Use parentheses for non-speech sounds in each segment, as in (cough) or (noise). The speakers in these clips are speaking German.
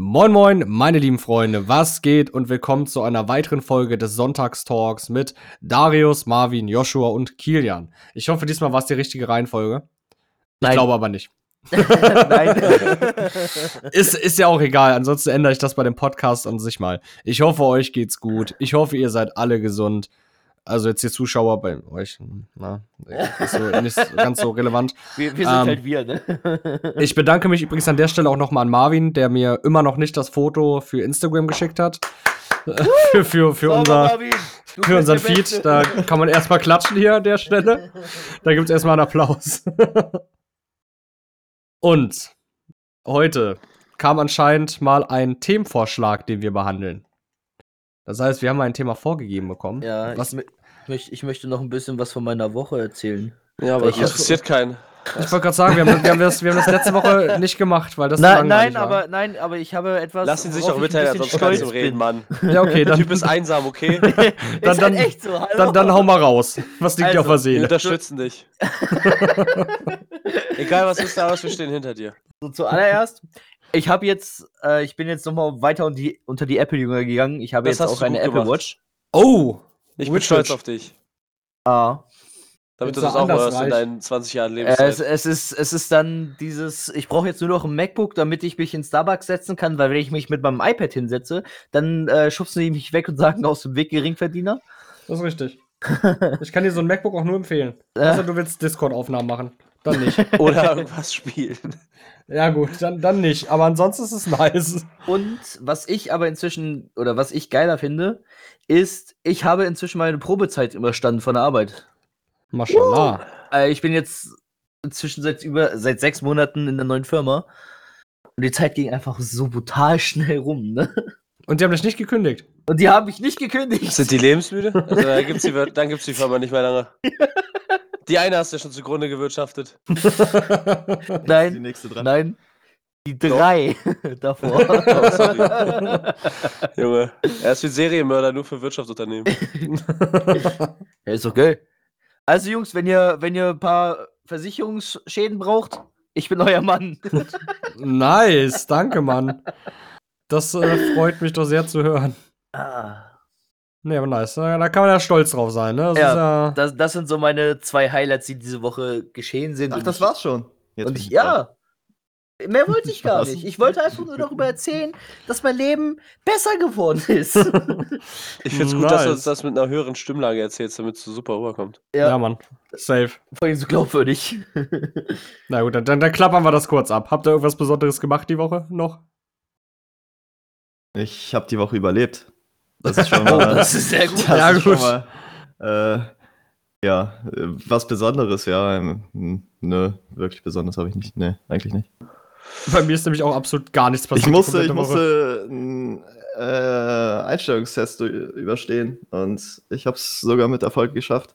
Moin moin, meine lieben Freunde, was geht und willkommen zu einer weiteren Folge des Sonntagstalks mit Darius, Marvin, Joshua und Kilian. Ich hoffe, diesmal war es die richtige Reihenfolge. Nein. Ich glaube aber nicht. (laughs) Nein. Ist, ist ja auch egal, ansonsten ändere ich das bei dem Podcast an sich mal. Ich hoffe, euch geht's gut. Ich hoffe, ihr seid alle gesund. Also jetzt die Zuschauer bei euch, na, ist so, (laughs) nicht ganz so relevant. wir, wir sind Ähm, halt wir, ne? (laughs) Ich bedanke mich übrigens an der Stelle auch nochmal an Marvin, der mir immer noch nicht das Foto für Instagram geschickt hat. (laughs) für für, für Sauber, unser, Marvin. Für unseren Feed. Da kann man erstmal klatschen hier an der Stelle. Da gibt es erstmal einen Applaus. Und heute kam anscheinend mal ein Themenvorschlag, den wir behandeln. Das heißt, wir haben ein Thema vorgegeben bekommen. Ja, was, ich, mö- ich, möcht- ich möchte noch ein bisschen was von meiner Woche erzählen. Ja, aber Ich das interessiert keinen. ich wollte gerade sagen, wir haben, wir, haben das, wir haben das letzte Woche nicht gemacht, weil das Nein, nein, war. aber nein, aber ich habe etwas. Lass ihn sich auch mitteilen, sonst kannst du reden. Mann. Ja, okay, Der dann, Typ ist einsam, okay? (laughs) ist Dann- halt dann- echt so, hallo. dann, dann hau mal raus. Was liegt dir auf Also, der Wir Seele? unterstützen dich. (laughs) Egal was ist da, was wir stehen hinter dir. So, zuallererst, ich habe jetzt, äh, ich bin jetzt nochmal weiter unter die, unter die Apple-Jünger gegangen. Ich habe Das jetzt auch eine Apple gemacht. Watch. Oh! Ich bin Witch stolz Witch. auf dich. Ah. Damit du das auch mal hörst in deinen 20 Jahren Äh, es, Lebenszeit. es, ist, es ist dann dieses, ich brauche jetzt nur noch ein MacBook, damit ich mich in Starbucks setzen kann, weil wenn ich mich mit meinem iPad hinsetze, dann äh, schubsen die mich weg und sagen aus dem Weg Geringverdiener. Das ist richtig. (laughs) Ich kann dir so ein MacBook auch nur empfehlen. Äh. Außer du willst Discord-Aufnahmen machen. Dann nicht. (laughs) Oder irgendwas spielen. ja, gut, dann, dann nicht. Aber ansonsten ist es nice. Und was ich aber inzwischen, oder was ich geiler finde, ist, ich habe inzwischen meine Probezeit überstanden von der Arbeit. Mashallah. Äh, ich bin jetzt inzwischen seit über seit sechs Monaten in der neuen Firma. Und die Zeit ging einfach so brutal schnell rum, ne? Und die haben dich nicht gekündigt. Und die haben mich nicht gekündigt. Sind die lebensmüde? Also, die, (laughs) dann gibt es die Firma nicht mehr lange. (laughs) Die eine hast du ja schon zugrunde gewirtschaftet. (laughs) Die Nein, nächste dran. nein. Die drei (laughs) davor. (laughs) Oh, sorry. Junge, er ist wie Serienmörder nur für Wirtschaftsunternehmen. ja, ist okay. Also, Jungs, wenn ihr, wenn ihr ein paar Versicherungsschäden braucht, ich bin euer Mann. nice, danke, Mann. Das äh, freut mich doch sehr zu hören. ah. Nee, aber nice. Da kann man ja stolz drauf sein, ne? Das Ja, ist ja Das, das sind so meine zwei Highlights, die diese Woche geschehen sind. Ach, Und das ich- war's schon. Jetzt Und ich, ja. Mehr wollte ich gar nicht. Ich wollte einfach nur darüber (laughs) erzählen, dass mein Leben besser geworden ist. (laughs) Ich find's gut, dass du Nice. uns das mit einer höheren Stimmlage erzählst, damit es so super rüberkommt. ja. ja, Mann. Safe. vor allem so glaubwürdig. (laughs) Na gut, dann, dann, dann klappern wir das kurz ab. Habt ihr irgendwas Besonderes gemacht die Woche noch? Ich habe die Woche überlebt. Das ist schon (laughs) mal. das ist sehr gut. das Ja, ist schon gut. Mal, äh, ja, äh, was Besonderes, ja. ähm, hm, Nö, wirklich Besonderes habe ich nicht. Nee, eigentlich nicht. Bei mir ist nämlich auch absolut gar nichts passiert. Ich musste, ich musste einen äh, Einstellungstest überstehen und ich habe es sogar mit Erfolg geschafft.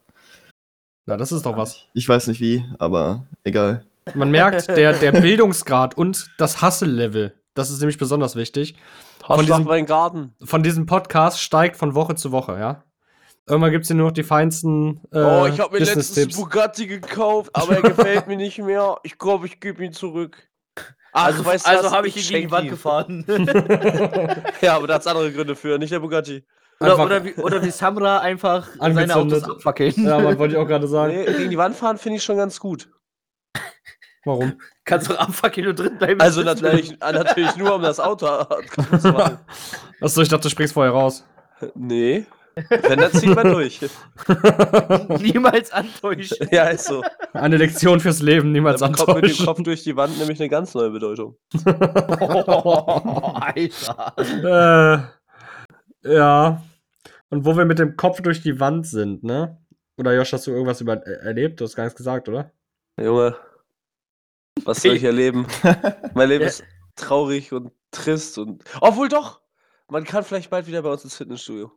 Na, das ist doch was. Ich weiß nicht wie, aber egal. Man merkt, der, der (laughs) Bildungsgrad und das Hustle-Level, das ist nämlich besonders wichtig, Von diesem- Garten. von diesem Podcast steigt von Woche zu Woche, ja. Irgendwann gibt es hier nur noch die feinsten äh, oh, ich habe mir letztens. Bugatti gekauft, aber er gefällt mir nicht mehr. Ich glaube, ich gebe ihn zurück. Ach, Also, weißt du also habe ich ihn gegen die Wand gefahren. (laughs) Ja, aber da hat's andere Gründe für, nicht der Bugatti. oder, oder, wie, oder wie Samra einfach seine. Autos abfackeln. Ja, man wollte ich auch gerade sagen. Nee, gegen die Wand fahren finde ich schon ganz gut. Warum? (laughs) Kannst du abfackeln und drin bleiben. Also natürlich, (laughs) natürlich nur, um das Auto zu machen. (laughs) Achso, ich dachte, du springst vorher raus. Nee. Wenn, dann zieht man durch. Niemals antäuschen. Ja, ist so. Eine Lektion fürs Leben, niemals Dann kommt mit dem antäuschen. Kopf durch die Wand nämlich eine ganz neue Bedeutung. Alter. äh, ja. Und wo wir mit dem Kopf durch die Wand sind, ne? Oder Josh, hast du irgendwas über äh, erlebt? Du hast gar nichts gesagt, oder? Junge, was soll ich erleben? (laughs) Mein Leben Ja. ist traurig und trist und. Obwohl doch! Man kann vielleicht bald wieder bei uns ins Fitnessstudio.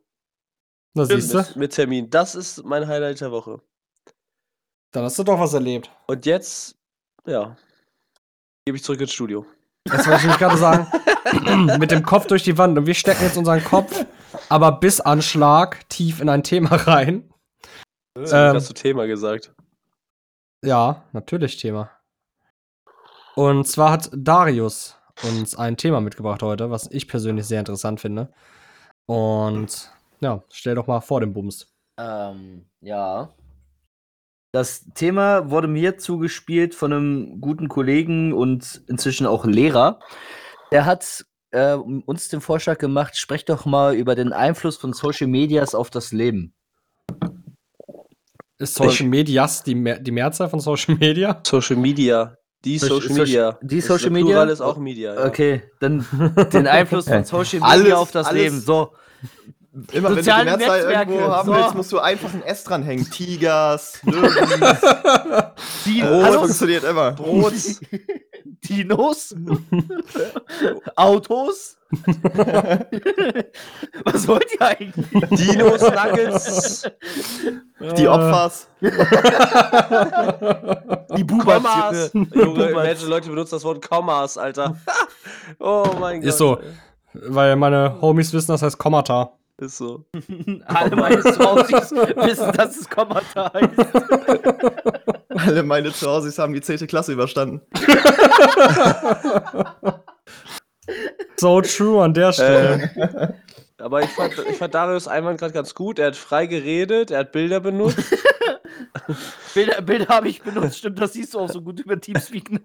Na, siehst du? Mit, mit Termin. Das ist mein Highlight der Woche. Dann hast du doch was erlebt. Und jetzt, ja, gebe ich zurück ins Studio. Das wollte ich nämlich gerade sagen. (laughs) mit dem Kopf durch die Wand. Und wir stecken jetzt unseren Kopf, aber bis Anschlag tief in ein Thema rein. Ähm, Ähm, hast du Thema gesagt. Ja, natürlich Thema. Und zwar hat Darius uns ein Thema mitgebracht heute, was ich persönlich sehr interessant finde. Und ja, stell doch mal vor den Bums. Ähm, ja. Das Thema wurde mir zugespielt von einem guten Kollegen und inzwischen auch Lehrer. Der hat äh, uns den Vorschlag gemacht, sprecht doch mal über den Einfluss von Social Medias auf das Leben. Ist Social Medias die, Mehr die Mehrzahl von Social Media? Social- Media. Die Social Social- Media. die Das Social Media? Plural ist auch Media. Ja. Okay, dann (laughs) den Einfluss von Social Media Alles- auf das alles- Leben. So, Immer wenn du die Soziale Mehrzahl Netzwerke, irgendwo haben so. willst, musst du einfach ein S dranhängen. Tigers, Löwen. die, (laughs) äh, funktioniert immer. Brot. (laughs) Dinos, (laughs) Autos. (laughs) Was wollt ihr eigentlich? Dinos, Nuggets, Die Opfers. Die Kommas. Junge. Imagine, Leute benutzen das Wort Kommas, Alter. (laughs) oh mein Gott. Ist so. Weil meine Homies wissen, das heißt Kommata. Ist so. Alle meine Trauzis wissen, dass es Kommata heißt. Alle meine Zuhauses haben die 10. Klasse überstanden. (laughs) So true an der Stelle. Aber ich fand, ich fand Darius Einwand gerade ganz gut. Er hat frei geredet, er hat Bilder benutzt. (laughs) Bilder, Bilder habe ich benutzt. Stimmt, das siehst du auch so gut über Teamspeak. ne?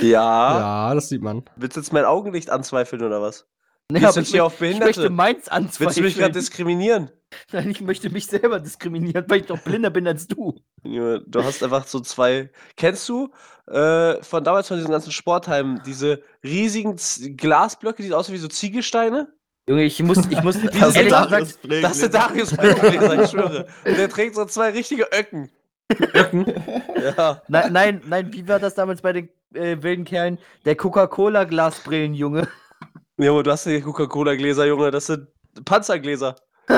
Ja. ja, das sieht man. Willst du jetzt mein Augenlicht anzweifeln oder was? (laughs) Nee, aber du ich, hier auf ich Behinderte? möchte meins Willst du mich anzweifeln. gerade diskriminieren? (laughs) Nein, ich möchte mich selber diskriminieren, weil ich doch blinder bin als du. Junge, du hast einfach so zwei. (laughs) Kennst du äh, von damals von diesen ganzen Sportheimen diese riesigen Z Glasblöcke, die aussehen wie so Ziegelsteine? Junge, ich muss, ich muss Das ist gesagt, Das ist der Darius Breckenleser, ich schwöre. Und der trägt so zwei richtige Öcken. Öcken? Ja. nein, nein, nein, wie war das damals bei den äh, wilden Kerlen? Der Coca-Cola-Glasbrillen, Junge. Junge, du hast die Coca-Cola-Gläser, Junge, das sind Panzergläser. (laughs)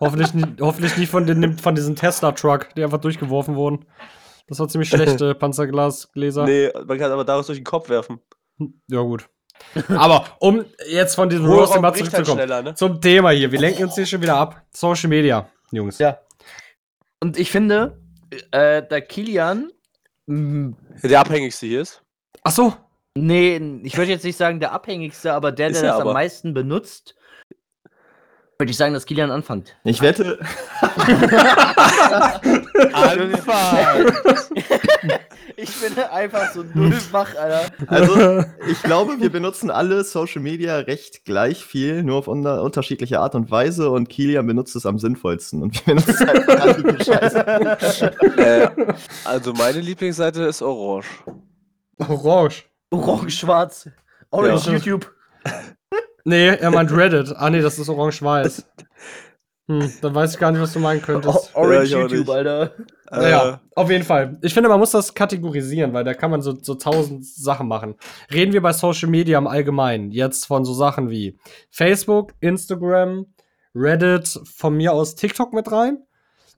Hoffentlich, nie- hoffentlich nicht von, den, von diesem Tesla-Truck, die einfach durchgeworfen wurden. Das war ziemlich schlechte (laughs) Panzerglasgläser. Nee, man kann aber Darius durch den Kopf werfen. Ja, gut. Aber um jetzt von diesem Roasting mal halt zurückzukommen. schneller, ne? Zum Thema hier. Wir lenken uns hier schon wieder ab. Social Media, Jungs. Ja. Und ich finde, äh, der Kilian, mh, Der abhängigste hier ist. Ach so. Nee, ich würde jetzt nicht sagen der abhängigste, aber der, der er das aber. am meisten benutzt, würde ich sagen, dass Kilian anfängt. Ich wette, (laughs) Anfang! Ich bin einfach so null (laughs) wach, Alter. also ich glaube, wir benutzen alle Social Media recht gleich viel, nur auf unter unterschiedliche Art und Weise und Kilian benutzt es am sinnvollsten und wir benutzen Scheiße. äh, also meine Lieblingsseite ist Orange. Orange. Orange-schwarz. Orange Ja. YouTube. (laughs) Nee, er meint Reddit. Ah, nee, das ist orange-weiß. Hm, dann weiß ich gar nicht, was du meinen O könntest. Orange ich auch YouTube, nicht. Alter. Naja, auf jeden Fall. Ich finde, man muss das kategorisieren, weil da kann man so, so tausend Sachen machen. Reden wir bei Social Media im Allgemeinen jetzt von so Sachen wie Facebook, Instagram, Reddit, von mir aus TikTok mit rein?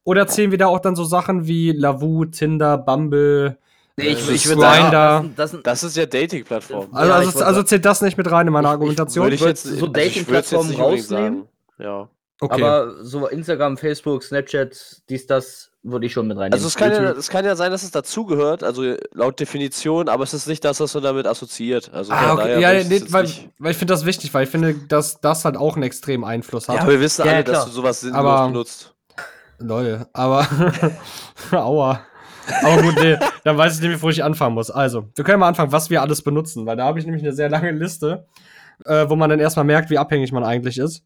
Oder zählen wir da auch dann so Sachen wie Lavu, Tinder, Bumble? Nee, ich, ich würde sagen, das, sind- das, sind- Das ist ja Dating-Plattform. Also, ich also, also zählt das nicht mit rein in meine Argumentation? Würde ich jetzt so ich Dating-Plattformen würd's jetzt nicht unbedingt rausnehmen. Ja. okay. Aber so Instagram, Facebook, Snapchat, dies, das würde ich schon mit reinnehmen. Also es kann, ja, es kann ja sein, dass es dazugehört, also laut Definition, aber es ist nicht das, was man damit assoziiert. Also ah, okay. Ja, würde ich nee, jetzt weil, weil ich finde das wichtig, weil ich finde, dass das halt auch einen extremen Einfluss hat. ja, wir wissen Ja, alle, klar. dass du sowas sinnlos Aber- benutzt. Lol, aber. (laughs) Aua. Aber gut, nee, dann weiß ich nämlich, wo ich anfangen muss. Also, wir können mal anfangen, was wir alles benutzen, weil da habe ich nämlich eine sehr lange Liste, äh, wo man dann erstmal merkt, wie abhängig man eigentlich ist.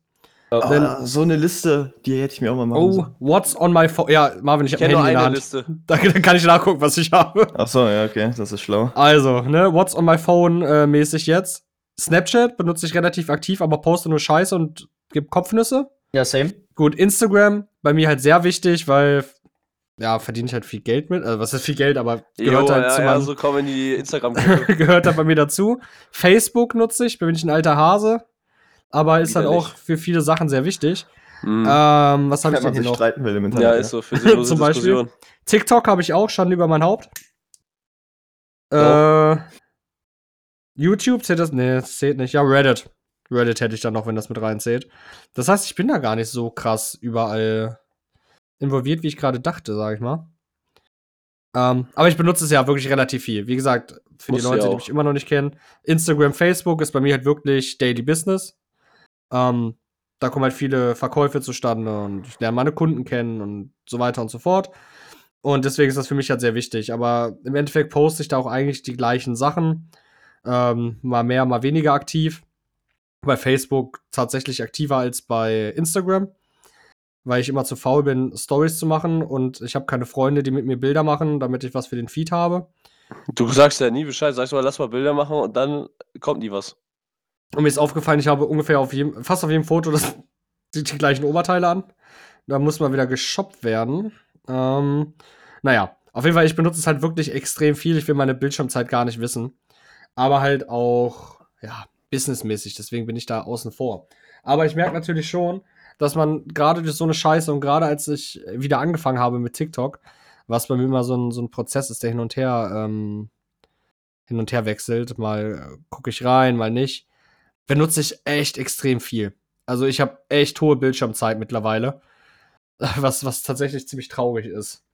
Ah, so eine Liste, die hätte ich mir auch mal machen Oh, sollen. what's on my phone? Ja, Marvin, ich Ich habe nur eine Hand. Liste. (laughs) Da, da kann ich nachgucken, was ich habe. Ach so, ja, okay, das ist schlau. Also, ne, what's on my phone äh, mäßig jetzt. Snapchat benutze ich relativ aktiv, aber poste nur Scheiße und gebe Kopfnüsse. Ja, same. Gut, Instagram, bei mir halt sehr wichtig, weil, ja, verdiene ich halt viel Geld mit. Also, was ist viel Geld, aber gehört Jo, halt ja, zu ja, meinem so kommen die Instagram-Gruppe. (laughs) gehört halt bei mir dazu. Facebook nutze ich, bin ich ein alter Hase, aber ist halt Widerlich. auch für viele Sachen sehr wichtig. Mhm. Ähm, was habe ich denn hier noch? streiten will im Internet. ja, ist so, für sinnlose (laughs) Zum Beispiel. Diskussion. TikTok habe ich auch, Schande über mein Haupt. Äh, YouTube zählt das? Nee, das zählt nicht. Ja, Reddit. Reddit hätte ich dann noch, wenn das mit reinzählt. Das heißt, ich bin da gar nicht so krass überall involviert, wie ich gerade dachte, sag ich mal. Ähm, aber ich benutze es ja wirklich relativ viel. Wie gesagt, für Musst die Leute, die mich immer noch nicht kennen, Instagram, Facebook ist bei mir halt wirklich Daily Business. Ähm, da kommen halt viele Verkäufe zustande und ich lerne meine Kunden kennen und so weiter und so fort. Und deswegen ist das für mich halt sehr wichtig. Aber im Endeffekt poste ich da auch eigentlich die gleichen Sachen. Ähm, mal mehr, mal weniger aktiv. Bei Facebook tatsächlich aktiver als bei Instagram, weil ich immer zu faul bin, Stories zu machen und ich habe keine Freunde, die mit mir Bilder machen, damit ich was für den Feed habe. Du sagst ja nie Bescheid, sagst mal, lass mal Bilder machen und dann kommt nie was. Und mir ist aufgefallen, ich habe ungefähr auf jedem, fast auf jedem Foto das, (laughs) die, die gleichen Oberteile an. Da muss mal wieder geshoppt werden. Ähm, naja, auf jeden Fall, ich benutze es halt wirklich extrem viel. Ich will meine Bildschirmzeit gar nicht wissen. Aber halt auch, ja, businessmäßig. Deswegen bin ich da außen vor. Aber ich merke natürlich schon, dass man gerade durch so eine Scheiße und gerade als ich wieder angefangen habe mit TikTok, was bei mir immer so ein, so ein Prozess ist, der hin und her, ähm, hin und her wechselt. Mal gucke ich rein, mal nicht. Benutze ich echt extrem viel. Also ich habe echt hohe Bildschirmzeit mittlerweile. (laughs) Was, was tatsächlich ziemlich traurig ist.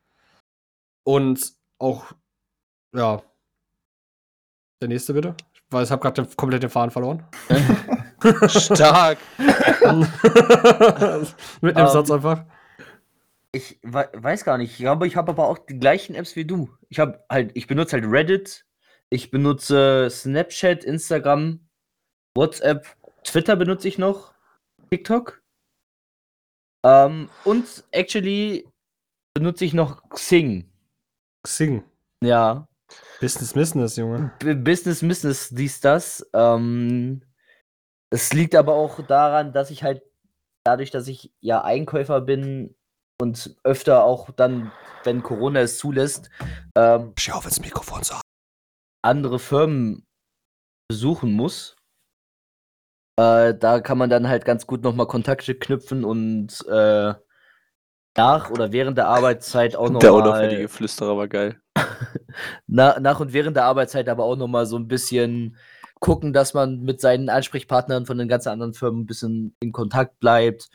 Und auch, ja. Der nächste bitte. Weiß, ich habe gerade komplett den Faden verloren. (laughs) Stark. (laughs) Mit dem Ähm, Satz einfach. Ich wei- weiß gar nicht. Ich glaube, ich habe aber auch die gleichen Apps wie du. Ich habe halt, ich benutze halt Reddit, ich benutze Snapchat, Instagram, WhatsApp, Twitter benutze ich noch, TikTok. Ähm, und actually benutze ich noch Xing. Xing. Ja. Business, Business, Junge. B Business, Business, dies, das. Ähm, es liegt aber auch daran, dass ich halt dadurch, dass ich ja Einkäufer bin und öfter auch dann, wenn Corona es zulässt, ähm, auf ins Mikrofon so. andere Firmen besuchen muss. Äh, da kann man dann halt ganz gut nochmal Kontakte knüpfen und äh, nach oder während der Arbeitszeit auch Der nochmal unauffällige Flüsterer war geil. (laughs) na, nach und während der Arbeitszeit aber auch nochmal so ein bisschen gucken, dass man mit seinen Ansprechpartnern von den ganzen anderen Firmen ein bisschen in Kontakt bleibt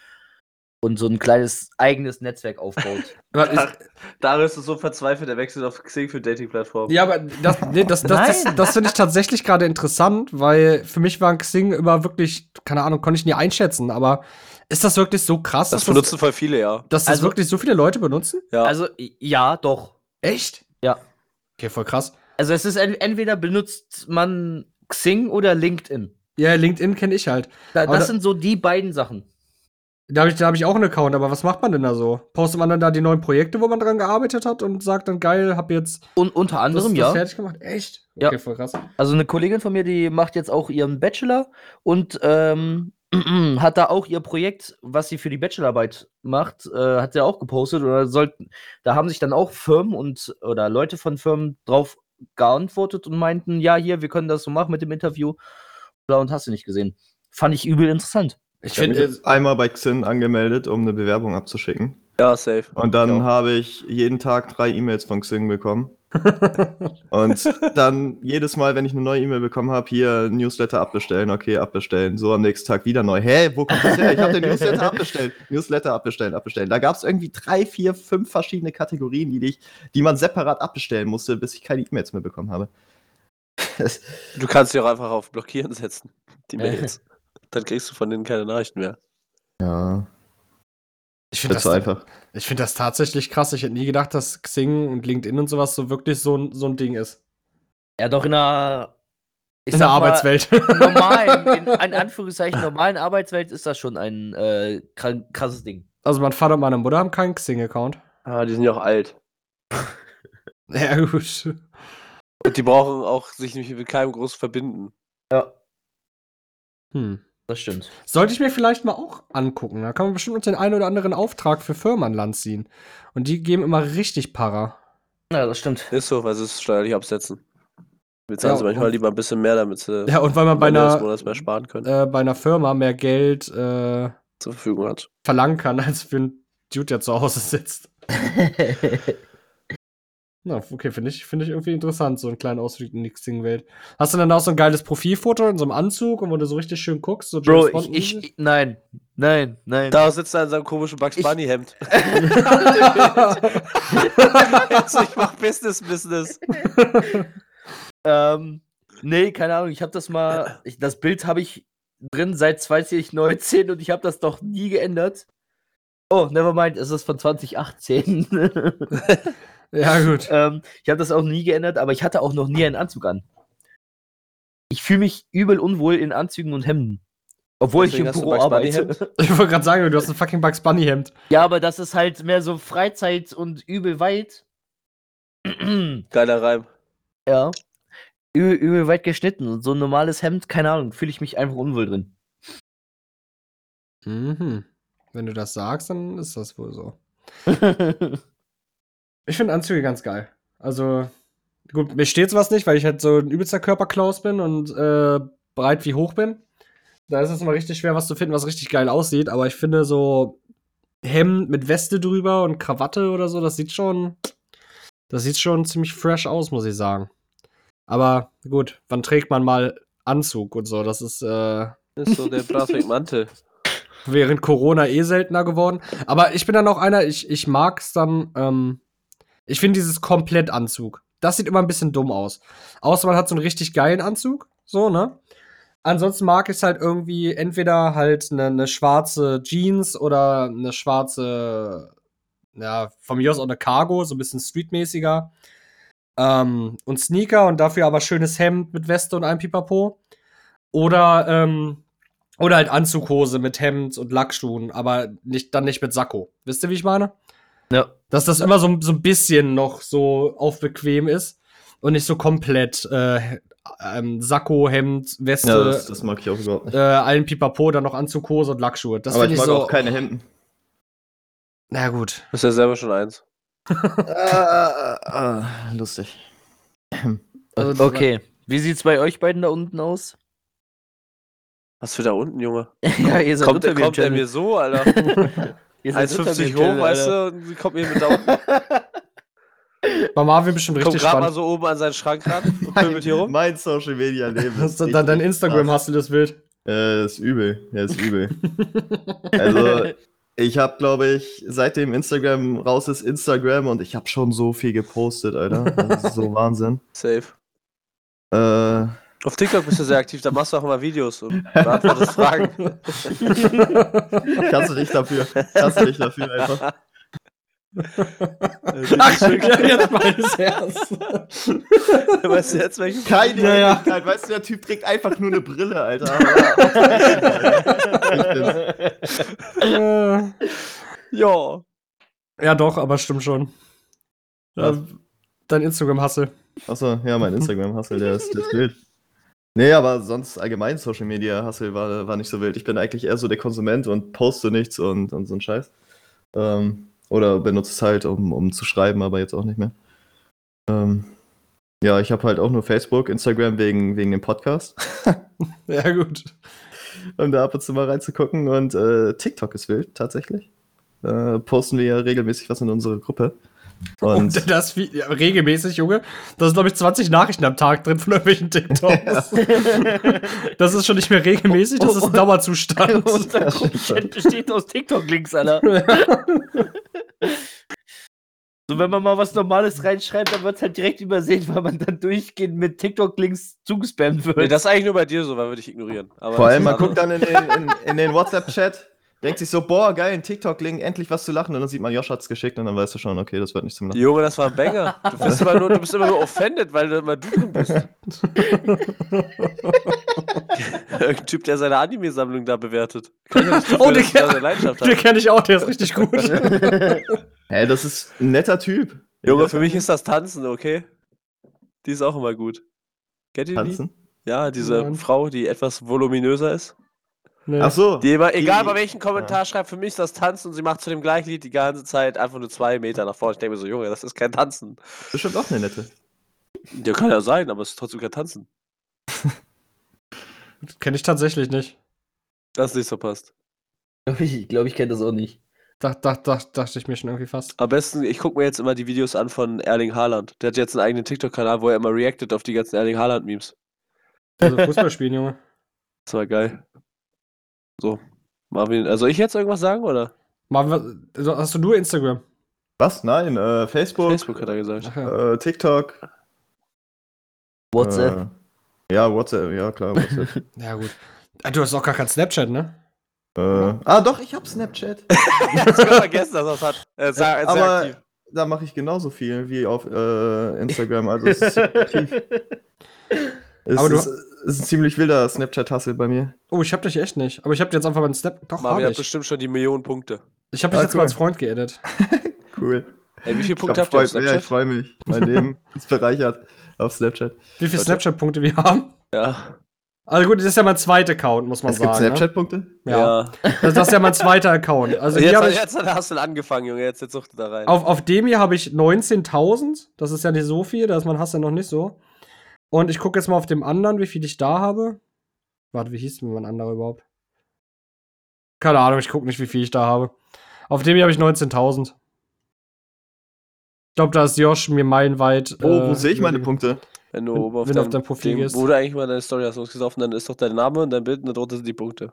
und so ein kleines eigenes Netzwerk aufbaut. (laughs) Darius ist so verzweifelt, er wechselt auf Xing für Dating-Plattformen. Ja, aber das, nee, das, das, das, Nein. das finde ich tatsächlich gerade interessant, weil für mich war Xing immer wirklich, keine Ahnung, konnte ich nie einschätzen, aber ist das wirklich so krass, Das dass, das, benutzen voll viele, ja. dass das Also- wirklich so viele Leute benutzen? Ja. Also, ja, doch. Echt? Ja. Okay, voll krass. Also, es ist en entweder benutzt man Xing oder LinkedIn. Ja, LinkedIn kenne ich halt. Da, das da- sind so die beiden Sachen. Da habe ich, da hab ich auch einen Account, aber was macht man denn da so? Postet man dann da die neuen Projekte, wo man dran gearbeitet hat und sagt dann, geil, hab jetzt Und unter das, anderem, das ja. fertig gemacht? Echt? Ja. Okay, voll krass. Also eine Kollegin von mir, die macht jetzt auch ihren Bachelor und ähm, (clears throat) hat da auch ihr Projekt, was sie für die Bachelorarbeit macht, äh, hat sie auch gepostet oder sollten, da haben sich dann auch Firmen und oder Leute von Firmen drauf geantwortet und meinten, ja, hier, wir können das so machen mit dem Interview. Und hast du nicht gesehen. Fand ich übel interessant. Ich Ich finde, jetzt einmal bei Xin angemeldet, um eine Bewerbung abzuschicken. Ja, safe. Und dann Ja. habe ich jeden Tag drei E-Mails von Xing bekommen. (laughs) Und dann jedes Mal, wenn ich eine neue E-Mail bekommen habe, hier Newsletter abbestellen, okay, abbestellen. So am nächsten Tag wieder neu. Hä, wo kommt das her? Ich habe den Newsletter (laughs) abbestellt. Newsletter abbestellen, abbestellen. Da gab es irgendwie drei, vier, fünf verschiedene Kategorien, die, ich, die man separat abbestellen musste, bis ich keine E-Mails mehr bekommen habe. (laughs) Du kannst sie auch einfach auf Blockieren setzen, die Mails. dann kriegst du von denen keine Nachrichten mehr. ja, ich finde das das, war einfach. ich find das tatsächlich krass. Ich hätte nie gedacht, dass Xing und LinkedIn und sowas so wirklich so, ein- so ein Ding ist. Ja, doch in einer, ich In mal, Arbeitswelt. normalen, (laughs) in, in Anführungszeichen normalen Arbeitswelt ist das schon ein äh, krasses Ding. also mein Vater und meine Mutter haben keinen Xing-Account. Ah, die sind ja auch alt. (laughs) Ja, gut. Und die brauchen auch sich nicht mit keinem groß verbinden. Ja, Hm. Das stimmt. Sollte ich mir vielleicht mal auch angucken. Da kann man bestimmt uns den einen oder anderen Auftrag für Firmen an Land ziehen. Und die geben immer richtig Para. Ja, das stimmt. Ist so, weil sie es steuerlich absetzen. Wir zahlen Ja, sie manchmal und- lieber ein bisschen mehr, damit sie Ja, und weil man bei einer, Monats mehr sparen können, äh, bei einer Firma mehr Geld äh, zur Verfügung hat. verlangen kann, (laughs) als für einen Dude, der zu Hause sitzt. (laughs) Na, okay, finde ich, finde ich irgendwie interessant, so einen kleinen Ausflug in die Xing-Welt. Hast du dann auch so ein geiles Profilfoto in so einem Anzug und wo du so richtig schön guckst? So Bro, James ich, ich, nein. nein, nein. Da sitzt er in seinem komischen Bugs Ich- Bunny Hemd. (laughs) also ich mach Business, Business. (laughs) Ähm, nee, keine Ahnung, ich habe das mal, ich, das Bild habe ich drin seit 2019 und ich habe das doch nie geändert. Oh, nevermind, es ist von 2018. (laughs) Ja, gut. (laughs) ähm, ich habe das auch nie geändert, aber ich hatte auch noch nie einen Anzug an. Ich fühle mich übel unwohl in Anzügen und Hemden. Obwohl Deswegen ich im Büro arbeite. (laughs) Ich wollte gerade sagen, du hast ein fucking Bugs Bunny Hemd. Ja, aber das ist halt mehr so Freizeit und übel weit. (clears throat) Geiler Reim. ja. Übel, übel weit geschnitten. Und so ein normales Hemd, keine Ahnung, fühle ich mich einfach unwohl drin. Mhm. Wenn du das sagst, dann ist das wohl so. (laughs) Ich finde Anzüge ganz geil. Also, gut, mir steht's was nicht, weil ich halt so ein übelster Körperklaus bin und äh, breit wie hoch bin. Da ist es immer richtig schwer, was zu finden, was richtig geil aussieht. Aber ich finde so Hemd mit Weste drüber und Krawatte oder so, das sieht schon, das sieht schon ziemlich fresh aus, muss ich sagen. Aber gut, wann trägt man mal Anzug und so? Das ist äh, Das ist so der Brathwaite-Mantel. während Corona eh seltener geworden. Aber ich bin dann auch einer, ich, ich mag's dann, ähm, ich finde dieses Komplettanzug. Das sieht immer ein bisschen dumm aus. Außer man hat so einen richtig geilen Anzug, so, ne? Ansonsten mag ich es halt irgendwie entweder halt eine, eine schwarze Jeans oder eine schwarze, ja, von mir aus auch eine Cargo, so ein bisschen streetmäßiger. Ähm, und Sneaker und dafür aber schönes Hemd mit Weste und einem Pipapo. Oder, ähm, oder halt Anzughose mit Hemd und Lackschuhen, aber nicht, dann nicht mit Sakko. Wisst ihr, wie ich meine? ja. Dass das immer so, so ein bisschen noch so auf bequem ist und nicht so komplett äh, ähm, Sakko, Hemd, Weste, Ja, das, das mag ich auch überhaupt nicht. äh, allen Pipapo, dann noch Anzughose und Lackschuhe. Das Aber ich ich mag so. auch keine Hemden. Na gut. Du bist ja selber schon eins. ah, ah, lustig. (clears throat) Also, Okay. Wie sieht's bei euch beiden da unten aus? Was für da unten, Junge? (laughs) ja, ihr Kommt, der, unter kommt Channel. mir so, Alter? (laughs) Ihr seid unter 1,50 mir im hoch, Channel, weißt Alter. du, und sie kommt mir mit da unten. Bei (laughs) Marvin bestimmt Kommt richtig gerade mal spannend. so oben an seinen Schrank ran (laughs) und pöbelt hier rum. Mein Social Media Leben. (laughs) Ist dann dein Instagram hast du das Bild. Äh, ist übel. Ja, ist übel. Also, ich habe, glaube ich, seitdem Instagram raus ist, Instagram und ich habe schon so viel gepostet, Alter. Das ist so Wahnsinn. Safe. Äh, Auf TikTok bist du sehr aktiv, da machst du auch immer Videos und beantwortest Fragen. (laughs) kannst du nicht dafür. Kannst du nicht dafür einfach. Ach, jetzt meines Herz. weißt du jetzt welchen? Keine Ja, ja. Weißt du, der Typ trägt einfach nur eine Brille, Alter. Äh, Ja. ja, doch, aber stimmt schon. Ja, Was? dein Instagram-Hassel. Achso, ja, mein Instagram-Hustle, der ist, der ist wild. Nee, aber sonst allgemein Social Media Hustle war, war nicht so wild. Ich bin eigentlich eher so der Konsument und poste nichts und, und so ein Scheiß. Ähm, oder benutze es halt, um, um zu schreiben, aber jetzt auch nicht mehr. Ähm, ja, ich habe halt auch nur Facebook, Instagram wegen, wegen dem Podcast, (laughs) Ja, gut. um da ab und zu mal reinzugucken. Und äh, TikTok ist wild, tatsächlich. Äh, posten wir ja regelmäßig was in unsere Gruppe. Und Und (laughs) das ja, regelmäßig, Junge. Da sind, glaube ich, 20 Nachrichten am Tag drin von irgendwelchen (laughs) TikToks. Das ist schon nicht mehr regelmäßig, das ist ein Dauerzustand. Unser Gruppenchat besteht aus TikTok-Links, Alter. (laughs) So, wenn man mal was Normales reinschreibt, dann wird es halt direkt übersehen, weil man dann durchgehend mit TikTok-Links zugespammt wird. Nee, das ist eigentlich nur bei dir so, weil wir dich ignorieren. Aber Vor allem, man guckt dann in den, in, in den WhatsApp-Chat, denkt sich so, boah, geil, ein TikTok-Link, endlich was zu lachen. Und dann sieht man, Josh hat's geschickt und dann weißt du schon, okay, das wird nicht zum Lachen. Junge, das war ein Banger. Du bist immer nur, du bist immer nur offended, weil du immer du bist. (laughs) Irgendein Typ, der seine Anime-Sammlung da bewertet. Oh, dafür, den dass er kenn- eine Leidenschaft Den hat. kenne ich auch, der ist richtig gut. (laughs) Hä, das ist ein netter Typ. Junge, für mich ist das Tanzen, okay? Die ist auch immer gut. Kennt ihr die? Tanzen. Ja, diese Nein. Frau, die etwas voluminöser ist. Nee. Ach so. Die immer, Die- egal bei welchem Kommentar schreibt, für mich ist das Tanzen und sie macht zu dem gleichen Lied die ganze Zeit einfach nur zwei Meter nach vorne. Ich denke mir so, Junge, das ist kein Tanzen. Bestimmt auch eine nette. Ja, kann ja sein, aber es ist trotzdem kein Tanzen. (laughs) Kenne ich tatsächlich nicht. Das nicht so passt. Ich glaube, ich kenne das auch nicht. Dach, dach, dach, dachte ich mir schon irgendwie fast. Am besten, ich gucke mir jetzt immer die Videos an von Erling Haaland. Der hat jetzt einen eigenen TikTok-Kanal, wo er immer reactet auf die ganzen Erling Haaland-Memes. Also Fußball spielen, Junge. Das war geil. So. Marvin, also ich jetzt irgendwas sagen, oder? Marvin, was- also hast du nur Instagram? Was? Nein, äh, Facebook, Facebook hat er gesagt. Äh, TikTok. WhatsApp. Äh, ja, WhatsApp, ja klar, WhatsApp. (laughs) Ja, gut. Ah, Du hast auch gar kein Snapchat, ne? äh, ah, doch, ich hab Snapchat. (laughs) Hat sogar vergessen, dass er es hat. Ist sehr, sehr Aber aktiv. da mache ich genauso viel wie auf äh, Instagram. Also es ist (laughs) aktiv. Es Aber du- ist, ist ein ziemlich wilder Snapchat-Hassel bei mir. Oh, ich hab dich echt nicht. Aber ich hab dir jetzt einfach meinen Snap. Doch, hab Marvin hat ich. bestimmt schon die Millionen Punkte. Ich hab dich Ah, jetzt cool. mal als Freund geedit. (laughs) Cool. Ey, wie viele Ich Punkte hab habt ihr auf freut, ja, ich Snapchat? freue mich. Mein Leben (laughs) ist bereichert auf Snapchat. Wie viele. Snapchat-Punkte wir haben? Ja. Also gut, das ist ja mein zweiter Account, muss man Es gibt sagen. Snapchat-Punkte? Ne? Ja. Das, das ist ja mein zweiter Account. (laughs) Also jetzt, ich, jetzt der Hustle angefangen, Junge. Jetzt, jetzt sucht er da rein. auf, auf dem hier habe ich 19.000. Das ist ja nicht so viel, da ist mein Hass ja noch nicht so. Und ich gucke jetzt mal auf dem anderen, wie viel ich da habe. Warte, wie hieß denn mein anderer überhaupt? Keine Ahnung, ich gucke nicht, wie viel ich da habe. Auf dem hier habe ich 19.000. Ich glaube, da ist Josh mir meilenweit. Oh, wo äh, sehe ich meine Punkte? wenn du wenn- oben auf, wenn du auf dein, dein Profil gehst. Wo du eigentlich mal deine Story hast losgesoffen, dann ist doch dein Name und dein Bild und darunter sind die Punkte.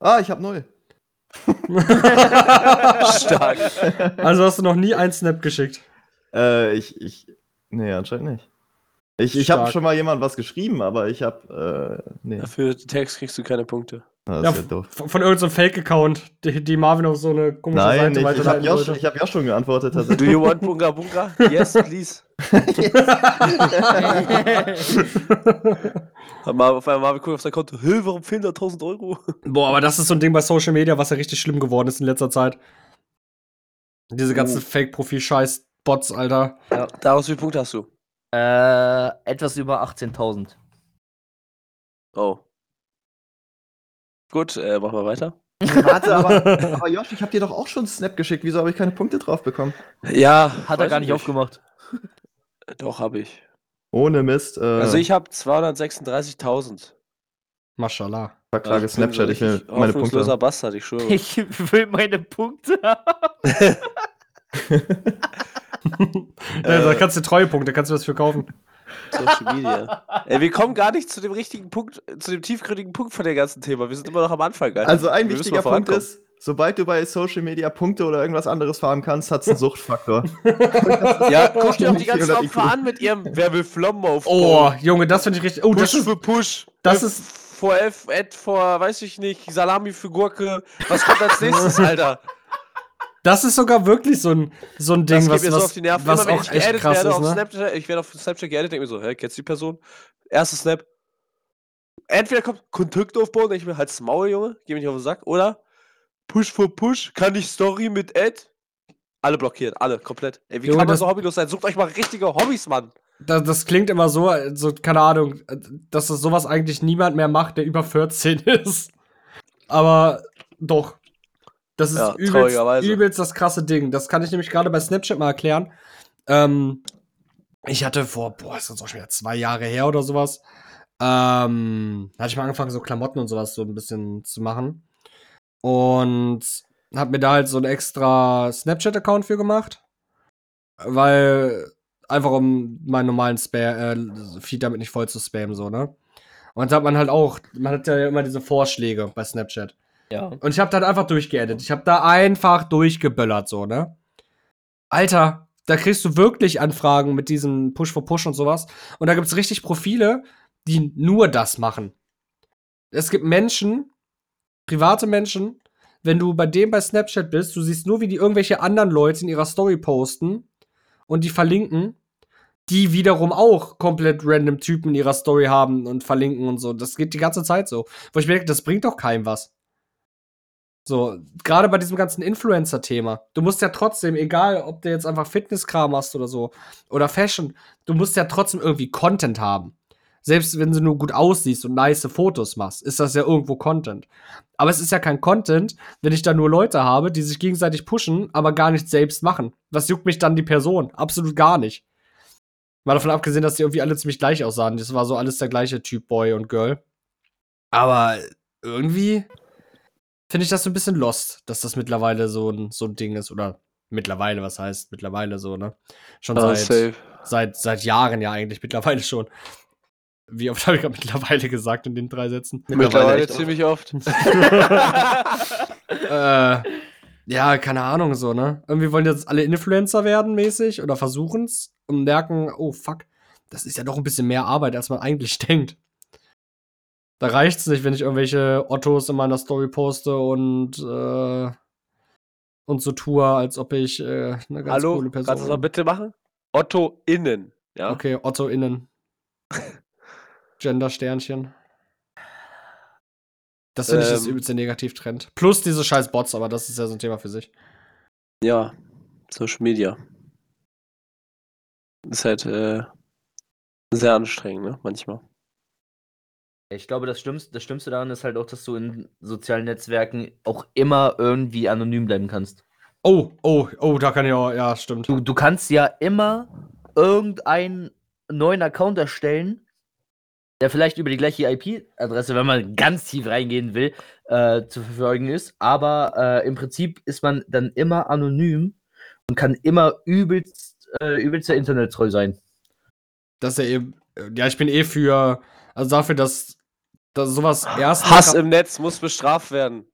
Ah, ich habe null. (laughs) Stark. Also hast du noch nie einen Snap geschickt. Äh, ich, ich, nee, anscheinend nicht. Ich, ich habe schon mal jemand was geschrieben, aber ich habe, äh, nee, Für Text kriegst du keine Punkte. Ah, Ja, das ist ja doof. Von, irgendeinem Fake-Account, die, die Marvin auf so eine komische Nein, Seite. Ich habe weiterleiten Josh, ich hab Josh schon geantwortet. (laughs) Do you want Bunga Bunga? Yes, please. (laughs) Mal auf einmal Marvin guckt auf sein Konto. Hä, warum fehlen da 1000 Euro? Boah, aber das ist so ein Ding bei Social Media, was ja richtig schlimm geworden ist in letzter Zeit. Diese Oh. ganzen Fake-Profil-Scheiß-Bots, Alter. Daraus, wie viele Punkte hast du? Äh, etwas über 18.000. Oh. Gut, äh, machen wir weiter. Warte, aber, (laughs) aber Josh, ich habe dir doch auch schon einen Snap geschickt. Wieso habe ich keine Punkte drauf bekommen? Ja. Hat er gar ich nicht aufgemacht. Doch, habe ich. Ohne Mist. Äh, Also ich habe 236.000. Mashallah. Verklage Also Snapchat, so ich will meine Punkte. Bastard, ich schwöre. (laughs) Ich will meine Punkte haben. (laughs) (laughs) Da kannst du Treuepunkte, kannst du was für kaufen. Social Media. Ey, wir kommen gar nicht zu dem richtigen Punkt, zu dem tiefgründigen Punkt von dem ganzen Thema. Wir sind immer noch am Anfang, Alter. Also ein Wir wichtiger Punkt ist, sobald du bei Social Media Punkte oder irgendwas anderes farmen kannst, hat es einen (laughs) Suchtfaktor. Ja, guck dir auch die ganzen 400 Opfer an mit ihrem Wer will Flammen auf Oh, Junge, das finde ich richtig. Oh, das Push ist, für Push. das Äh, ist- Vor F, Ed, vor, weiß ich nicht, Salami für Gurke. Was kommt als nächstes, (laughs) Alter? Das ist sogar wirklich so ein, so ein Ding, Das was, so was, auf die Nerven. was Immer wenn auch ich echt krass werde ist, auf ne? Snapchat, ich werde auf Snapchat geaddet, denke mir so, hä, kennst du die Person? Erster Snap. Entweder kommt Kontakt aufbauen, denke ich mir, halt's Maul, Junge, geh mich nicht auf den Sack. Oder Push for Push, kann ich Story mit Ed? Alle blockiert, alle, komplett. Ey, wie Junge, kann man das- so hobbylos sein? Sucht euch mal richtige Hobbys, Mann. Das, das klingt immer so, so, keine Ahnung, dass das sowas eigentlich niemand mehr macht, der über 14 (laughs) ist. Aber doch. Das ist Ja, übelst, übelst das krasse Ding. Das kann ich nämlich gerade bei Snapchat mal erklären. Ähm, ich hatte vor, boah, ist das auch schon wieder zwei Jahre her oder sowas. Ähm, hatte ich mal angefangen, so Klamotten und sowas so ein bisschen zu machen. Und hab mir da halt so einen extra Snapchat-Account für gemacht. Weil, einfach um meinen normalen Spam, äh, Feed damit nicht voll zu spammen, so, ne? Und da hat man halt auch, man hat ja immer diese Vorschläge bei Snapchat. Ja. Und ich habe da halt einfach durchgeedit. Ich habe da einfach durchgeböllert, so, ne? Alter, da kriegst du wirklich Anfragen mit diesem Push for Push und sowas. Und da gibt's richtig Profile, die nur das machen. Es gibt Menschen, private Menschen, wenn du bei dem bei Snapchat bist, du siehst nur, wie die irgendwelche anderen Leute in ihrer Story posten und die verlinken, die wiederum auch komplett random Typen in ihrer Story haben und verlinken und so. Das geht die ganze Zeit so. Wo ich mir denke, das bringt doch keinem was. So, gerade bei diesem ganzen Influencer-Thema. Du musst ja trotzdem, egal ob du jetzt einfach Fitnesskram hast oder so, oder Fashion, du musst ja trotzdem irgendwie Content haben. Selbst wenn du nur gut aussiehst und nice Fotos machst, ist das ja irgendwo Content. Aber es ist ja kein Content, wenn ich da nur Leute habe, die sich gegenseitig pushen, aber gar nichts selbst machen. Was juckt mich dann die Person? Absolut gar nicht. Mal davon abgesehen, dass die irgendwie alle ziemlich gleich aussahen. Das war so alles der gleiche Typ Boy und Girl. Aber irgendwie finde ich das so ein bisschen lost, dass das mittlerweile so ein, so ein Ding ist. Oder mittlerweile, was heißt mittlerweile so, ne? Schon Ah, seit, seit, seit Jahren ja eigentlich, mittlerweile schon. Wie oft habe ich gerade mittlerweile gesagt in den drei Sätzen? Mittlerweile echt ziemlich oft. (laughs) (laughs) äh, ja, keine Ahnung, so, ne? Irgendwie wollen jetzt alle Influencer werden, mäßig, oder versuchen's und merken, oh fuck, das ist ja doch ein bisschen mehr Arbeit, als man eigentlich (laughs) denkt. Da reicht's nicht, wenn ich irgendwelche Ottos in meiner Story poste und, äh, und so tue, als ob ich äh, eine ganz Hallo, coole kannst du das mal Person bin. bitte machen? Otto innen. Ja. Okay, Otto innen. (laughs) Gender-Sternchen. Das finde ich das Ähm. übelste Negativtrend. Plus diese scheiß Bots, aber das ist ja so ein Thema für sich. Ja. Social Media. Ist halt äh, sehr anstrengend, ne? Manchmal. Ich glaube, das Schlimmste, das Schlimmste daran ist halt auch, dass du in sozialen Netzwerken auch immer irgendwie anonym bleiben kannst. Oh, oh, oh, da kann ich auch, ja, stimmt. Du, du kannst ja immer irgendeinen neuen Account erstellen, der vielleicht über die gleiche IP-Adresse, wenn man ganz tief reingehen will, äh, zu verfolgen ist. Aber äh, im Prinzip ist man dann immer anonym und kann immer übelst, äh, übelster Internettreu sein. Das ist ja eben, ja, ich bin eh für, also dafür, dass, dass sowas erst. Hass im Netz muss bestraft werden.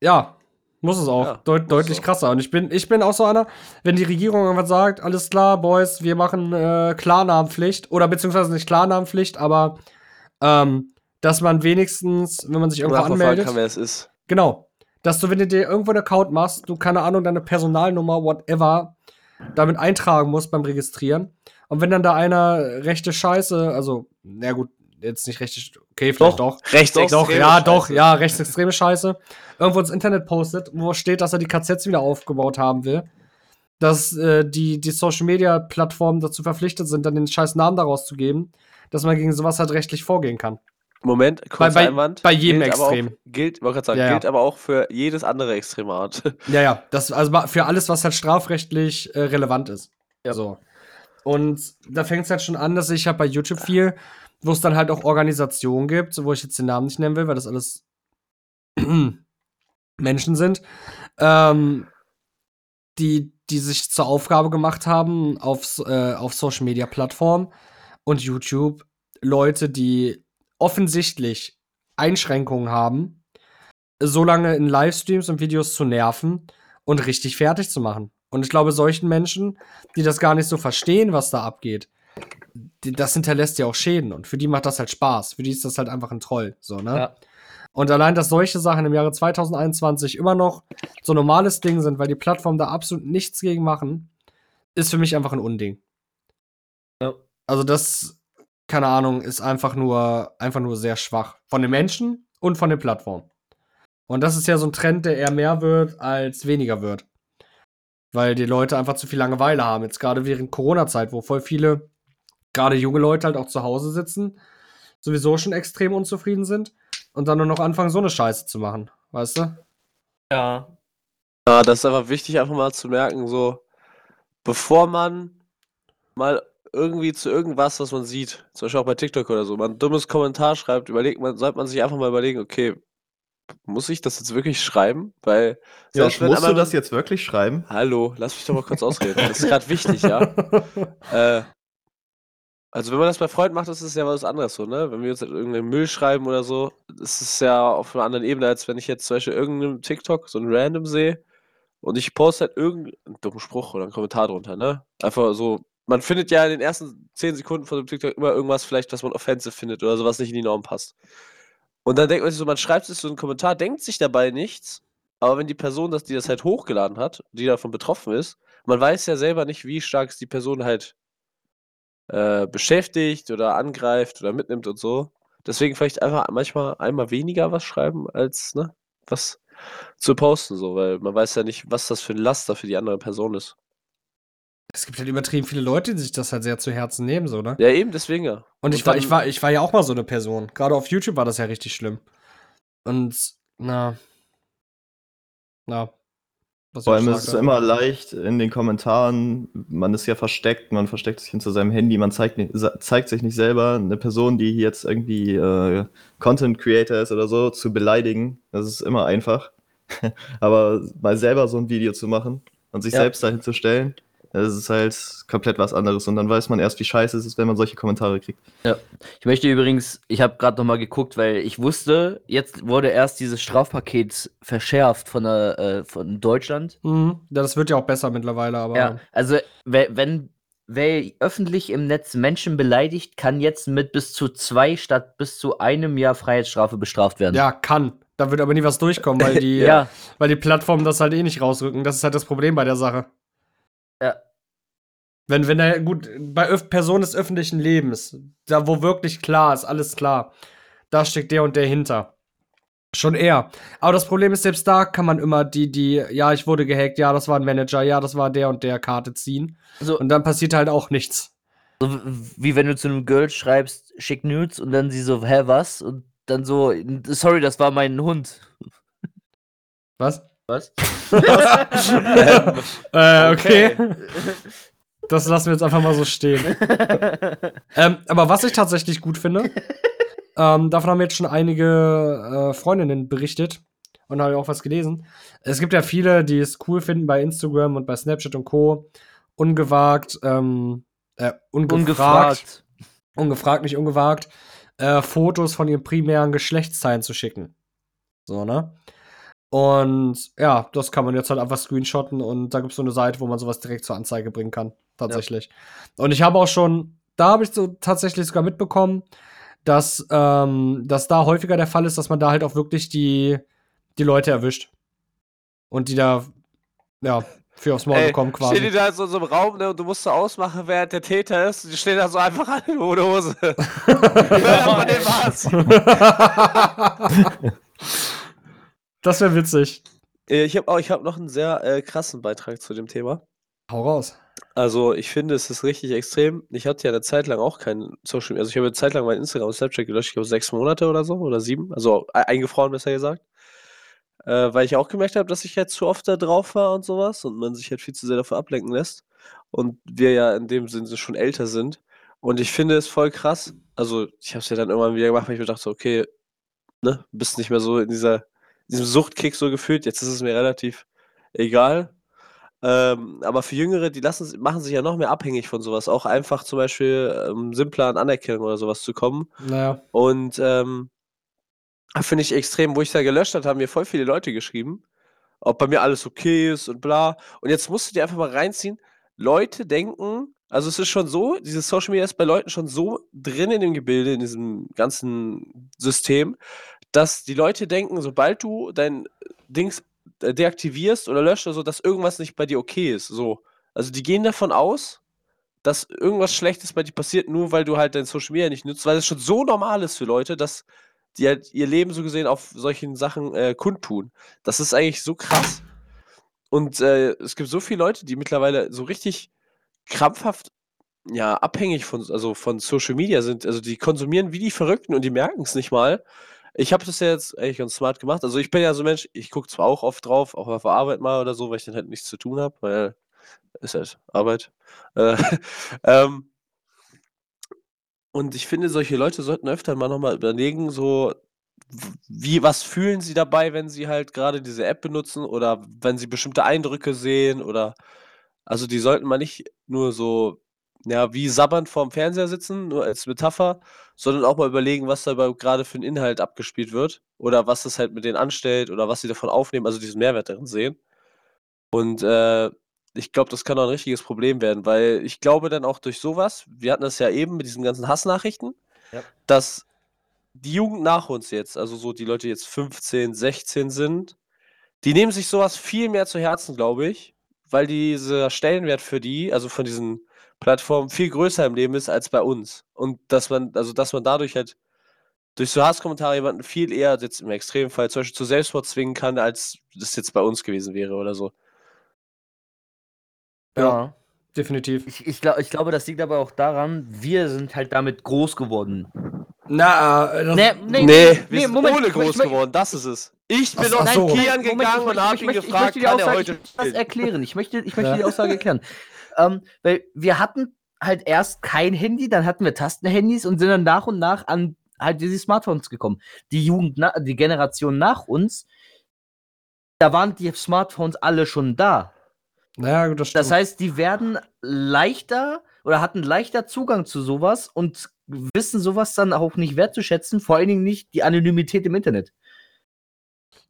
Ja, muss es auch. Ja, Deut muss deutlich auch. krasser. Und ich bin, ich bin auch so einer, wenn die Regierung irgendwas sagt, alles klar, Boys, wir machen äh, Klarnamenpflicht, oder beziehungsweise nicht Klarnamenpflicht, aber ähm, dass man wenigstens, wenn man sich irgendwo anmeldet, kann, wer es ist. genau, dass du, wenn du dir irgendwo einen Account machst, du, keine Ahnung, deine Personalnummer, whatever, damit eintragen musst beim Registrieren. Und wenn dann da einer rechte Scheiße, also, na gut, jetzt nicht rechte, okay, vielleicht doch, Rechtsextreme doch, ja, Scheiße. doch, ja, rechtsextreme Scheiße. Irgendwo ins Internet postet, wo steht, dass er die KZs wieder aufgebaut haben will. Dass äh, die, die Social Media Plattformen dazu verpflichtet sind, dann den scheiß Namen daraus zu geben, dass man gegen sowas halt rechtlich vorgehen kann. Moment, kurz bei- Einwand. bei jedem gilt aber Extrem. Auch, gilt, wollte gerade sagen, Ja, ja. gilt aber auch für jedes andere extreme Art. (laughs) Ja, ja, das also für alles, was halt strafrechtlich äh, relevant ist. Ja. So. Und da fängt es halt schon an, dass ich habe bei YouTube viel, wo es dann halt auch Organisationen gibt, wo ich jetzt den Namen nicht nennen will, weil das alles (clears throat) Menschen sind, ähm, die, die sich zur Aufgabe gemacht haben, auf, äh, auf Social Media Plattformen und YouTube Leute, die offensichtlich Einschränkungen haben, so lange in Livestreams und Videos zu nerven und richtig fertig zu machen. Und ich glaube, solchen Menschen, die das gar nicht so verstehen, was da abgeht, das hinterlässt ja auch Schäden. Und für die macht das halt Spaß. Für die ist das halt einfach ein Troll. So, ne? Ja. Und allein, dass solche Sachen im Jahre 2021 immer noch so normales Ding sind, weil die Plattformen da absolut nichts gegen machen, ist für mich einfach ein Unding. Ja. Also das, keine Ahnung, ist einfach nur, einfach nur sehr schwach. Von den Menschen und von den Plattformen. Und das ist ja so ein Trend, der eher mehr wird als weniger wird. Weil die Leute einfach zu viel Langeweile haben. Jetzt gerade während Corona-Zeit, wo voll viele, gerade junge Leute halt auch zu Hause sitzen, sowieso schon extrem unzufrieden sind und dann nur noch anfangen, so eine Scheiße zu machen. Weißt du? Ja. Ja, das ist einfach wichtig, einfach mal zu merken, so, bevor man mal irgendwie zu irgendwas, was man sieht, zum Beispiel auch bei TikTok oder so, mal ein dummes Kommentar schreibt, überlegt man, sollte man sich einfach mal überlegen, okay, muss ich das jetzt wirklich schreiben? Weil, wenn musst du einmal- das jetzt wirklich schreiben? Hallo, lass mich doch mal kurz ausreden. Das ist gerade wichtig, ja. (laughs) Äh, also wenn man das bei Freunden macht, ist es ja was anderes so, ne? Wenn wir uns halt irgendeinen Müll schreiben oder so, ist es ja auf einer anderen Ebene, als wenn ich jetzt zum Beispiel irgendeinem TikTok so ein Random sehe und ich poste halt irgendeinen dummen Spruch oder einen Kommentar drunter, ne? Einfach so, man findet ja in den ersten 10 Sekunden von dem TikTok immer irgendwas vielleicht, was man offensive findet oder so, was nicht in die Norm passt. Und dann denkt man sich so, man schreibt sich so einen Kommentar, denkt sich dabei nichts, aber wenn die Person, das, die das halt hochgeladen hat, die davon betroffen ist, man weiß ja selber nicht, wie stark es die Person halt äh, beschäftigt oder angreift oder mitnimmt und so. Deswegen vielleicht einfach manchmal einmal weniger was schreiben, als ne, was zu posten, so, weil man weiß ja nicht, was das für ein Laster für die andere Person ist. Es gibt halt übertrieben viele Leute, die sich das halt sehr zu Herzen nehmen, so, ne? Ja, eben, deswegen ja. Und ich war, ich war, ich war ja auch mal so eine Person. Gerade auf YouTube war das ja richtig schlimm. Und, na. Na. Was Vor allem ist es immer leicht in den Kommentaren, man ist ja versteckt, man versteckt sich hinter seinem Handy, man zeigt, zeigt sich nicht selber, eine Person, die jetzt irgendwie äh, Content Creator ist oder so, zu beleidigen. Das ist immer einfach. (laughs) Aber mal selber so ein Video zu machen und sich Ja. selbst dahin zu stellen, Es ist halt komplett was anderes und dann weiß man erst, wie scheiße es ist, wenn man solche Kommentare kriegt. Ich möchte übrigens, ich habe gerade noch mal geguckt, weil ich wusste, jetzt wurde erst dieses Strafpaket verschärft von, der, äh, von Deutschland. Mhm. Ja, das wird ja auch besser mittlerweile, aber. Ja, also we- wenn wer öffentlich im Netz Menschen beleidigt, kann jetzt mit bis zu zwei statt bis zu einem Jahr Freiheitsstrafe bestraft werden. Ja, kann. Da wird aber nie was durchkommen, weil (laughs) die, ja, weil die Plattformen das halt eh nicht rausrücken. Das ist halt das Problem bei der Sache. Ja. Wenn, wenn er, gut, bei Öf Personen des öffentlichen Lebens, da wo wirklich klar ist, alles klar, da steckt der und der hinter. Schon eher. Aber das Problem ist, selbst da kann man immer die, die, ja, ich wurde gehackt, ja, das war ein Manager, ja, das war der und der Karte ziehen. so, Und dann passiert halt auch nichts. so wie wenn du zu einem Girl schreibst, schick Nudes und dann sie so, hä, was? Und dann so, sorry, das war mein Hund. Was? Was? (laughs) Äh, okay. Das lassen wir jetzt einfach mal so stehen. (laughs) ähm, aber was ich tatsächlich gut finde, ähm, davon haben jetzt schon einige äh, Freundinnen berichtet und habe auch was gelesen. Es gibt ja viele, die es cool finden bei Instagram und bei Snapchat und Co. Ungewagt, ähm, äh, ungefragt, Ungefragt. ungefragt, nicht ungewagt, äh, Fotos von ihren primären Geschlechtsteilen zu schicken. So, ne? Und ja, das kann man jetzt halt einfach screenshotten und da gibt es so eine Seite, wo man sowas direkt zur Anzeige bringen kann. Tatsächlich. Und ich habe auch schon, da habe ich so tatsächlich sogar mitbekommen, dass, ähm, dass da häufiger der Fall ist, dass man da halt auch wirklich die, die Leute erwischt. Und die da, ja, für aufs Maul Ey, bekommen quasi. Stehen die da in so, einem Raum ne, und du musst so ausmachen, wer der Täter ist. Die stehen da so einfach alle ohne Hose. (laughs) Wer von denen war's? (laughs) das wäre witzig. Äh, Ich habe ich habe noch einen sehr äh, krassen Beitrag zu dem Thema. Hau raus. Also, ich finde, es ist richtig extrem. Ich hatte ja eine Zeit lang auch kein Social Media. Also, ich habe eine Zeit lang mein Instagram und Snapchat gelöscht. Ich glaube, sechs Monate oder so oder sieben. Also, eingefroren, besser gesagt. Äh, weil ich auch gemerkt habe, dass ich halt zu oft da drauf war und sowas und man sich halt viel zu sehr davon ablenken lässt. Und wir ja in dem Sinne schon älter sind. Und ich finde es voll krass. Also, ich habe es ja dann irgendwann wieder gemacht, weil ich mir dachte, okay, ne, bist nicht mehr so in dieser, diesem Suchtkick so gefühlt. Jetzt ist es mir relativ egal. Ähm, aber für Jüngere, die lassen, machen sich ja noch mehr abhängig von sowas. Auch einfach zum Beispiel ähm, simpler an Anerkennung oder sowas zu kommen. Naja. Und ähm, finde ich extrem, wo ich da gelöscht habe, haben mir voll viele Leute geschrieben, ob bei mir alles okay ist und bla. Und jetzt musst du dir einfach mal reinziehen. Leute denken, also es ist schon so, dieses Social Media ist bei Leuten schon so drin in dem Gebilde, in diesem ganzen System, dass die Leute denken, sobald du dein Dings äh, deaktivierst oder löscht oder so, dass irgendwas nicht bei dir okay ist. So. Also die gehen davon aus, dass irgendwas Schlechtes bei dir passiert, nur weil du halt dein Social Media nicht nutzt, weil es schon so normal ist für Leute, dass die halt ihr Leben so gesehen auf solchen Sachen äh, kundtun. Das ist eigentlich so krass. Und äh, es gibt so viele Leute, die mittlerweile so richtig krampfhaft ja, abhängig von, also von Social Media sind. Also die konsumieren wie die Verrückten und die merken es nicht mal. Ich habe das ja jetzt eigentlich ganz smart gemacht. Also ich bin ja so ein Mensch, ich gucke zwar auch oft drauf, auch auf der Arbeit mal oder so, weil ich dann halt nichts zu tun habe, weil ist halt Arbeit. Äh, (laughs) ähm, und ich finde, solche Leute sollten öfter mal nochmal überlegen, so, wie, was fühlen sie dabei, wenn sie halt gerade diese App benutzen oder wenn sie bestimmte Eindrücke sehen oder, also die sollten mal nicht nur so, ja, wie sabbernd vorm Fernseher sitzen, nur als Metapher, sondern auch mal überlegen, was dabei gerade für ein Inhalt abgespielt wird oder was es halt mit denen anstellt oder was sie davon aufnehmen, also diesen Mehrwert darin sehen. Und äh, ich glaube, das kann auch ein richtiges Problem werden, weil ich glaube dann auch durch sowas, wir hatten das ja eben mit diesen ganzen Hassnachrichten, Ja. dass die Jugend nach uns jetzt, also so die Leute die jetzt 15, 16 sind, die nehmen sich sowas viel mehr zu Herzen, glaube ich, weil dieser Stellenwert für die, also von diesen Plattformen, viel größer im Leben ist als bei uns. Und dass man, also dass man dadurch halt durch so Hasskommentare jemanden viel eher jetzt im Extremfall zum Beispiel zu Selbstmord zwingen kann, als das jetzt bei uns gewesen wäre oder so. Ja. Definitiv. Ich, ich, glaub, ich glaube, das liegt aber auch daran, wir sind halt damit groß geworden. Na, äh, Nee, Nee, nee, wir sind Moment, ohne ich groß möchte- geworden, das ist es. Ich bin auf so. Kian Moment, gegangen ich und habe ich ihn möchte- ich gefragt, möchte die kann er Aussage- heute ich möchte das erklären. Ich möchte, ich möchte Ja. die Aussage erklären. Ähm, weil wir hatten halt erst kein Handy, dann hatten wir Tastenhandys und sind dann nach und nach an halt diese Smartphones gekommen. Die Jugend, die Generation nach uns, da waren die Smartphones alle schon da. Naja, gut, das stimmt. Das heißt, die werden leichter oder hatten leichter Zugang zu sowas und wissen sowas dann auch nicht wertzuschätzen, vor allen Dingen nicht die Anonymität im Internet.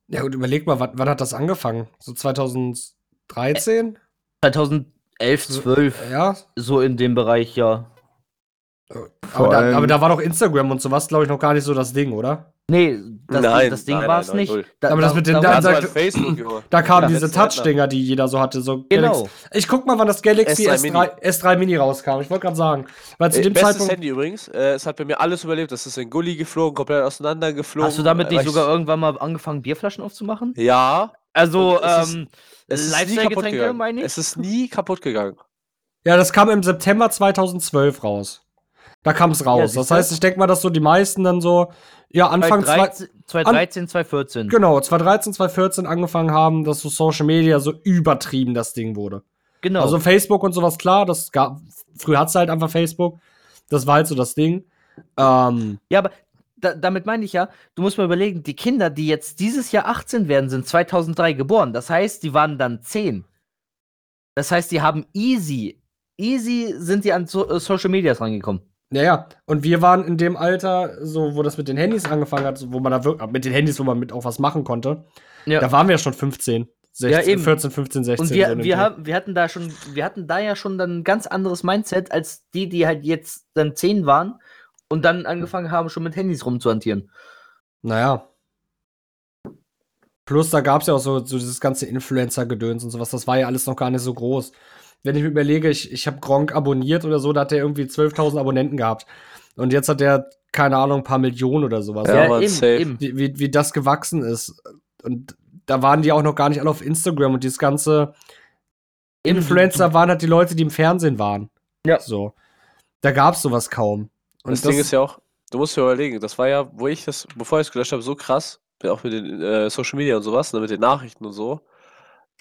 Ja, und überleg mal, wann, wann hat das angefangen? So 2013? Äh, 2000 11, 12. Ja. So in dem Bereich, ja. Äh, aber da, aber da, war doch Instagram und sowas, glaube ich, noch gar nicht so das Ding, oder? Nee, das, nein, das Ding war es nicht. Da, aber das mit den da, da, Facebook, da kamen ja, diese Touch-Dinger, die jeder so hatte. So genau. Galaxy. Ich guck mal, wann das Galaxy S3, S3, Mini. S3 Mini rauskam. Ich wollte gerade sagen. Weil zu äh, dem bestes Zeitpunkt Handy übrigens. Äh, es hat bei mir alles überlebt. Das ist in Gully geflogen, komplett auseinandergeflogen. Hast du damit äh, nicht sogar irgendwann mal angefangen, Bierflaschen aufzumachen? Ja. Also, ähm, es ist nie kaputt gegangen. meine ich? Es ist nie kaputt gegangen. Ja, das kam im September 2012 raus. Da kam es raus. Ja, das heißt, ich denke mal, dass so die meisten dann so, ja, Anfang zwei, 2013, 2013, 2014. genau, 2013, 2014 angefangen haben, dass so Social Media so übertrieben das Ding wurde. Genau. Also Facebook und sowas, klar, das gab, früher hat's halt einfach Facebook. Das war halt so das Ding. Ähm, ja, aber da, damit meine ich ja, du musst mal überlegen, die Kinder, die jetzt dieses Jahr 18 werden, sind 2003 geboren. Das heißt, die waren dann 10. Das heißt, die haben easy, easy sind die an so, äh, Social Medias rangekommen. Ja, ja. Und wir waren in dem Alter, so, wo das mit den Handys angefangen hat, so, wo man da wirklich, mit den Handys, wo man mit auch was machen konnte. Ja. Da waren wir ja schon 15, 16, eben. 14, 15, 16. Und so wir, dem wir, haben, wir hatten da schon, wir hatten da ja schon dann ein ganz anderes Mindset als die, die halt jetzt dann 10 waren und dann angefangen haben, schon mit Handys rumzuhantieren. Naja. Plus, da gab es ja auch so, so dieses ganze Influencer-Gedöns und sowas. Das war ja alles noch gar nicht so groß. Wenn ich mir überlege, ich, ich habe Gronk abonniert oder so, da hat er irgendwie 12.000 Abonnenten gehabt. Und jetzt hat er, keine Ahnung, ein paar Millionen oder sowas. Ja, Mann, eben, safe. eben. wie, wie, wie das gewachsen ist. Und da waren die auch noch gar nicht alle auf Instagram und dieses ganze Influencer waren halt die Leute, die im Fernsehen waren. Ja. So. Da gab es sowas kaum. Und das, Ding ist ja auch, du musst dir überlegen, das war ja, wo ich das, bevor ich es gelöscht habe, so krass, auch mit den äh, Social Media und sowas, ne, mit den Nachrichten und so.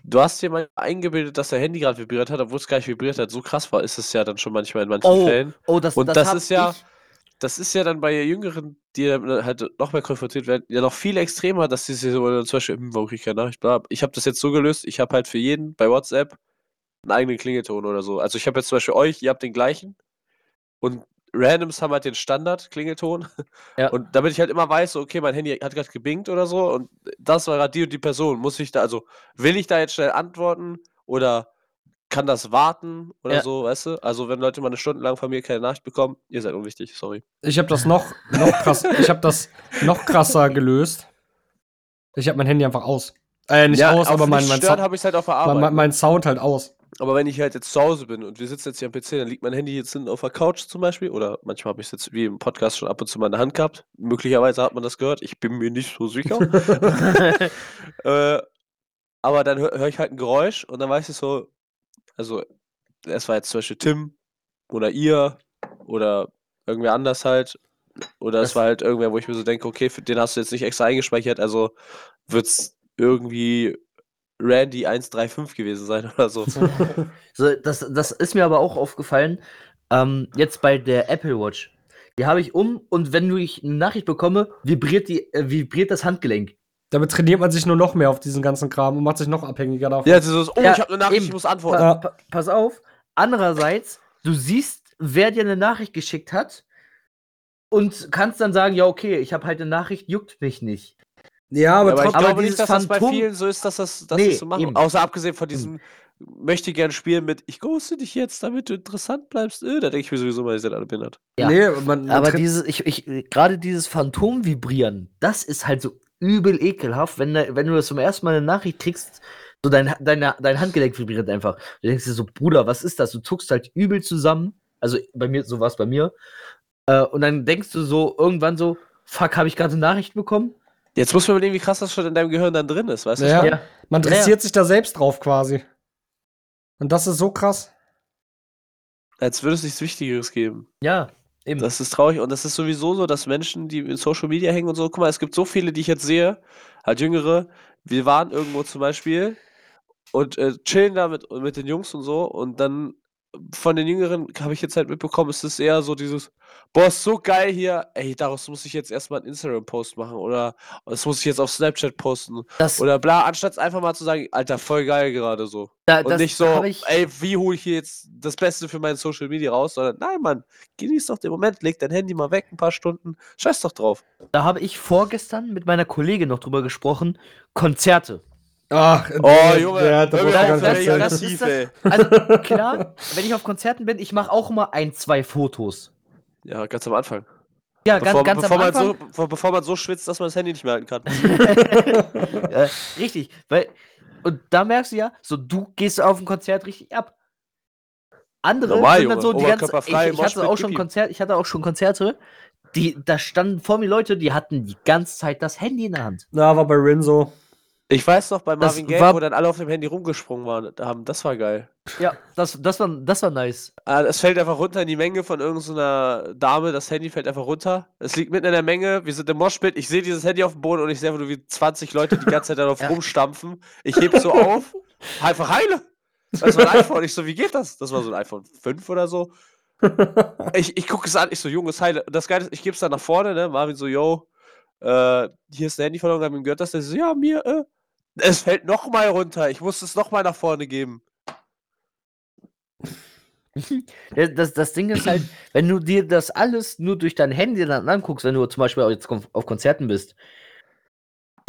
Du hast dir mal eingebildet, dass der Handy gerade vibriert hat, obwohl es gar nicht vibriert hat. So krass war, ist es ja dann schon manchmal in manchen Oh, Fällen. oh, das, Und das hab ist ja- ich- Das ist ja dann bei Jüngeren, die dann halt noch mehr konfrontiert werden, ja noch viel extremer, dass die sich so oder zum Beispiel, hm, warum krieg ich keine Nachricht? Bla. Ich habe das jetzt so gelöst, ich habe halt für jeden bei WhatsApp einen eigenen Klingelton oder so. Also ich habe jetzt zum Beispiel euch, ihr habt den gleichen und Randoms haben halt den Standard-Klingelton. Ja. Und damit ich halt immer weiß, so, okay, mein Handy hat gerade gebinkt oder so und das war gerade die und die Person. Muss ich da, also will ich da jetzt schnell antworten oder kann das warten oder Ja. so, weißt du? Also wenn Leute mal eine Stunde lang von mir keine Nachricht bekommen, ihr seid unwichtig, sorry. Ich habe das noch, noch krass, ich habe das noch krasser gelöst. Ich habe mein Handy einfach aus. Äh, nicht aus, auf aber mein, nicht mein, stören Sound, habe ich halt auf der mein, Arbeit. mein, mein Sound halt aus. Aber wenn ich halt jetzt zu Hause bin und wir sitzen jetzt hier am PC, dann liegt mein Handy jetzt hinten auf der Couch zum Beispiel. Oder manchmal habe ich es jetzt wie im Podcast schon ab und zu mal in der Hand gehabt. Möglicherweise hat man das gehört. Ich bin mir nicht so sicher. (laughs) äh, aber dann höre hör ich halt ein Geräusch und dann weiß ich so, also es war jetzt zum Beispiel Tim oder ihr oder irgendwer anders halt. Oder es war halt irgendwer, wo ich mir so denke, okay, für den hast du jetzt nicht extra eingespeichert, also wird es irgendwie Randy 135 gewesen sein oder so. (laughs) So, das, das ist mir aber auch aufgefallen. Ähm, jetzt bei der Apple Watch. Die habe ich um und wenn du ich eine Nachricht bekomme, vibriert, die, äh, vibriert das Handgelenk. Damit trainiert man sich nur noch mehr auf diesen ganzen Kram und macht sich noch abhängiger davon. Ja, dieses, oh, Ja, ich habe eine Nachricht, eben. ich muss Pa antworten. Ja. pa pass auf. Andererseits, du siehst, wer dir eine Nachricht geschickt hat und kannst dann sagen, ja, okay, ich habe halt eine Nachricht, juckt mich nicht. Ja, aber, Ja, aber ich glaube nicht, dass das bei Phantom- vielen so ist, dass das dass Nee, das so machen. eben. Außer abgesehen von diesem möchte gern spielen mit ich ghoste dich jetzt, damit du interessant bleibst. Äh, da denke ich mir sowieso mal, ihr seid alle behindert. Ja. Nee, man, man Aber dieses, ich, ich, gerade dieses Phantom-Vibrieren, das ist halt so übel ekelhaft, wenn, da- wenn du das zum ersten Mal eine Nachricht kriegst, so dein, dein, dein Handgelenk vibriert einfach. Du denkst dir so, Bruder, was ist das? Du zuckst halt übel zusammen. Also bei mir, so war es bei mir. Äh, und dann denkst du so irgendwann so, fuck, habe ich gerade eine Nachricht bekommen? Jetzt muss man überlegen, wie krass das schon in deinem Gehirn dann drin ist, weißt du? Ja. schon? man Ja, ja. dressiert sich da selbst drauf quasi. Und das ist so krass. Als würde es nichts Wichtigeres geben. Ja, eben. Das ist traurig und das ist sowieso so, dass Menschen, die in Social Media hängen und so, guck mal, es gibt so viele, die ich jetzt sehe, halt Jüngere, wir waren irgendwo zum Beispiel und äh, chillen da mit, mit den Jungs und so und dann von den Jüngeren habe ich jetzt halt mitbekommen, ist es eher so dieses, boah, ist so geil hier, ey, daraus muss ich jetzt erstmal einen Instagram-Post machen oder das muss ich jetzt auf Snapchat posten Das, oder bla, anstatt einfach mal zu sagen, Alter, voll geil gerade so. da, Und nicht so, ich, ey, wie hole ich hier jetzt das Beste für mein Social Media raus, sondern nein, Mann, genieß doch den Moment, leg dein Handy mal weg ein paar Stunden, scheiß doch drauf. da habe ich vorgestern mit meiner Kollegin noch drüber gesprochen. Konzerte. Ach, Oh, Junge, ja, da hör muss mir ich auf, gar das- ey, erzählen. das- aggressiv, das- ey. Also klar, wenn ich auf Konzerten bin, ich mache auch immer ein, zwei Fotos. Ja, ganz am Anfang. Ja, Bevor, ganz, ganz bevor, am man Anfang. so, bevor, bevor man so schwitzt, dass man das Handy nicht mehr halten kann. (laughs) äh, richtig, weil und da merkst du ja, so du gehst auf ein Konzert richtig ab. Andere Normal, sind dann Junge, so die ganze ich, ich hatte auch schon. Konzert, ich hatte auch schon Konzerte, die da standen vor mir Leute, die hatten die ganze Zeit das Handy in der Hand. Na, war bei Rinso. Ich weiß noch, bei Das Marvin Gaye, war- wo dann alle auf dem Handy rumgesprungen waren, haben, das war geil. Ja, das, das war das war nice. Ah, Es fällt einfach runter in die Menge von irgendeiner Dame, das Handy fällt einfach runter. Es liegt mitten in der Menge, wir sind im Moshpit, ich sehe dieses Handy auf dem Boden und ich sehe einfach nur, wie 20 Leute die ganze Zeit darauf (laughs) Ja. rumstampfen. Ich heb so auf, einfach heile. Das war ein iPhone. Ich so, wie geht das? Das war so ein iPhone 5 oder so. (laughs) Ich, ich gucke es an, ich so, Junges, heile. Und das Geile ist, ich gebe es dann nach vorne, ne? Marvin so, yo, äh, hier ist ein Handy verloren, hab ihm gehört, dass der so, ja, mir, äh, es fällt nochmal runter. Ich muss es nochmal nach vorne geben. (laughs) Ja, Das, das Ding ist halt, wenn du dir das alles nur durch dein Handy dann anguckst, wenn du zum Beispiel auch jetzt auf Konzerten bist,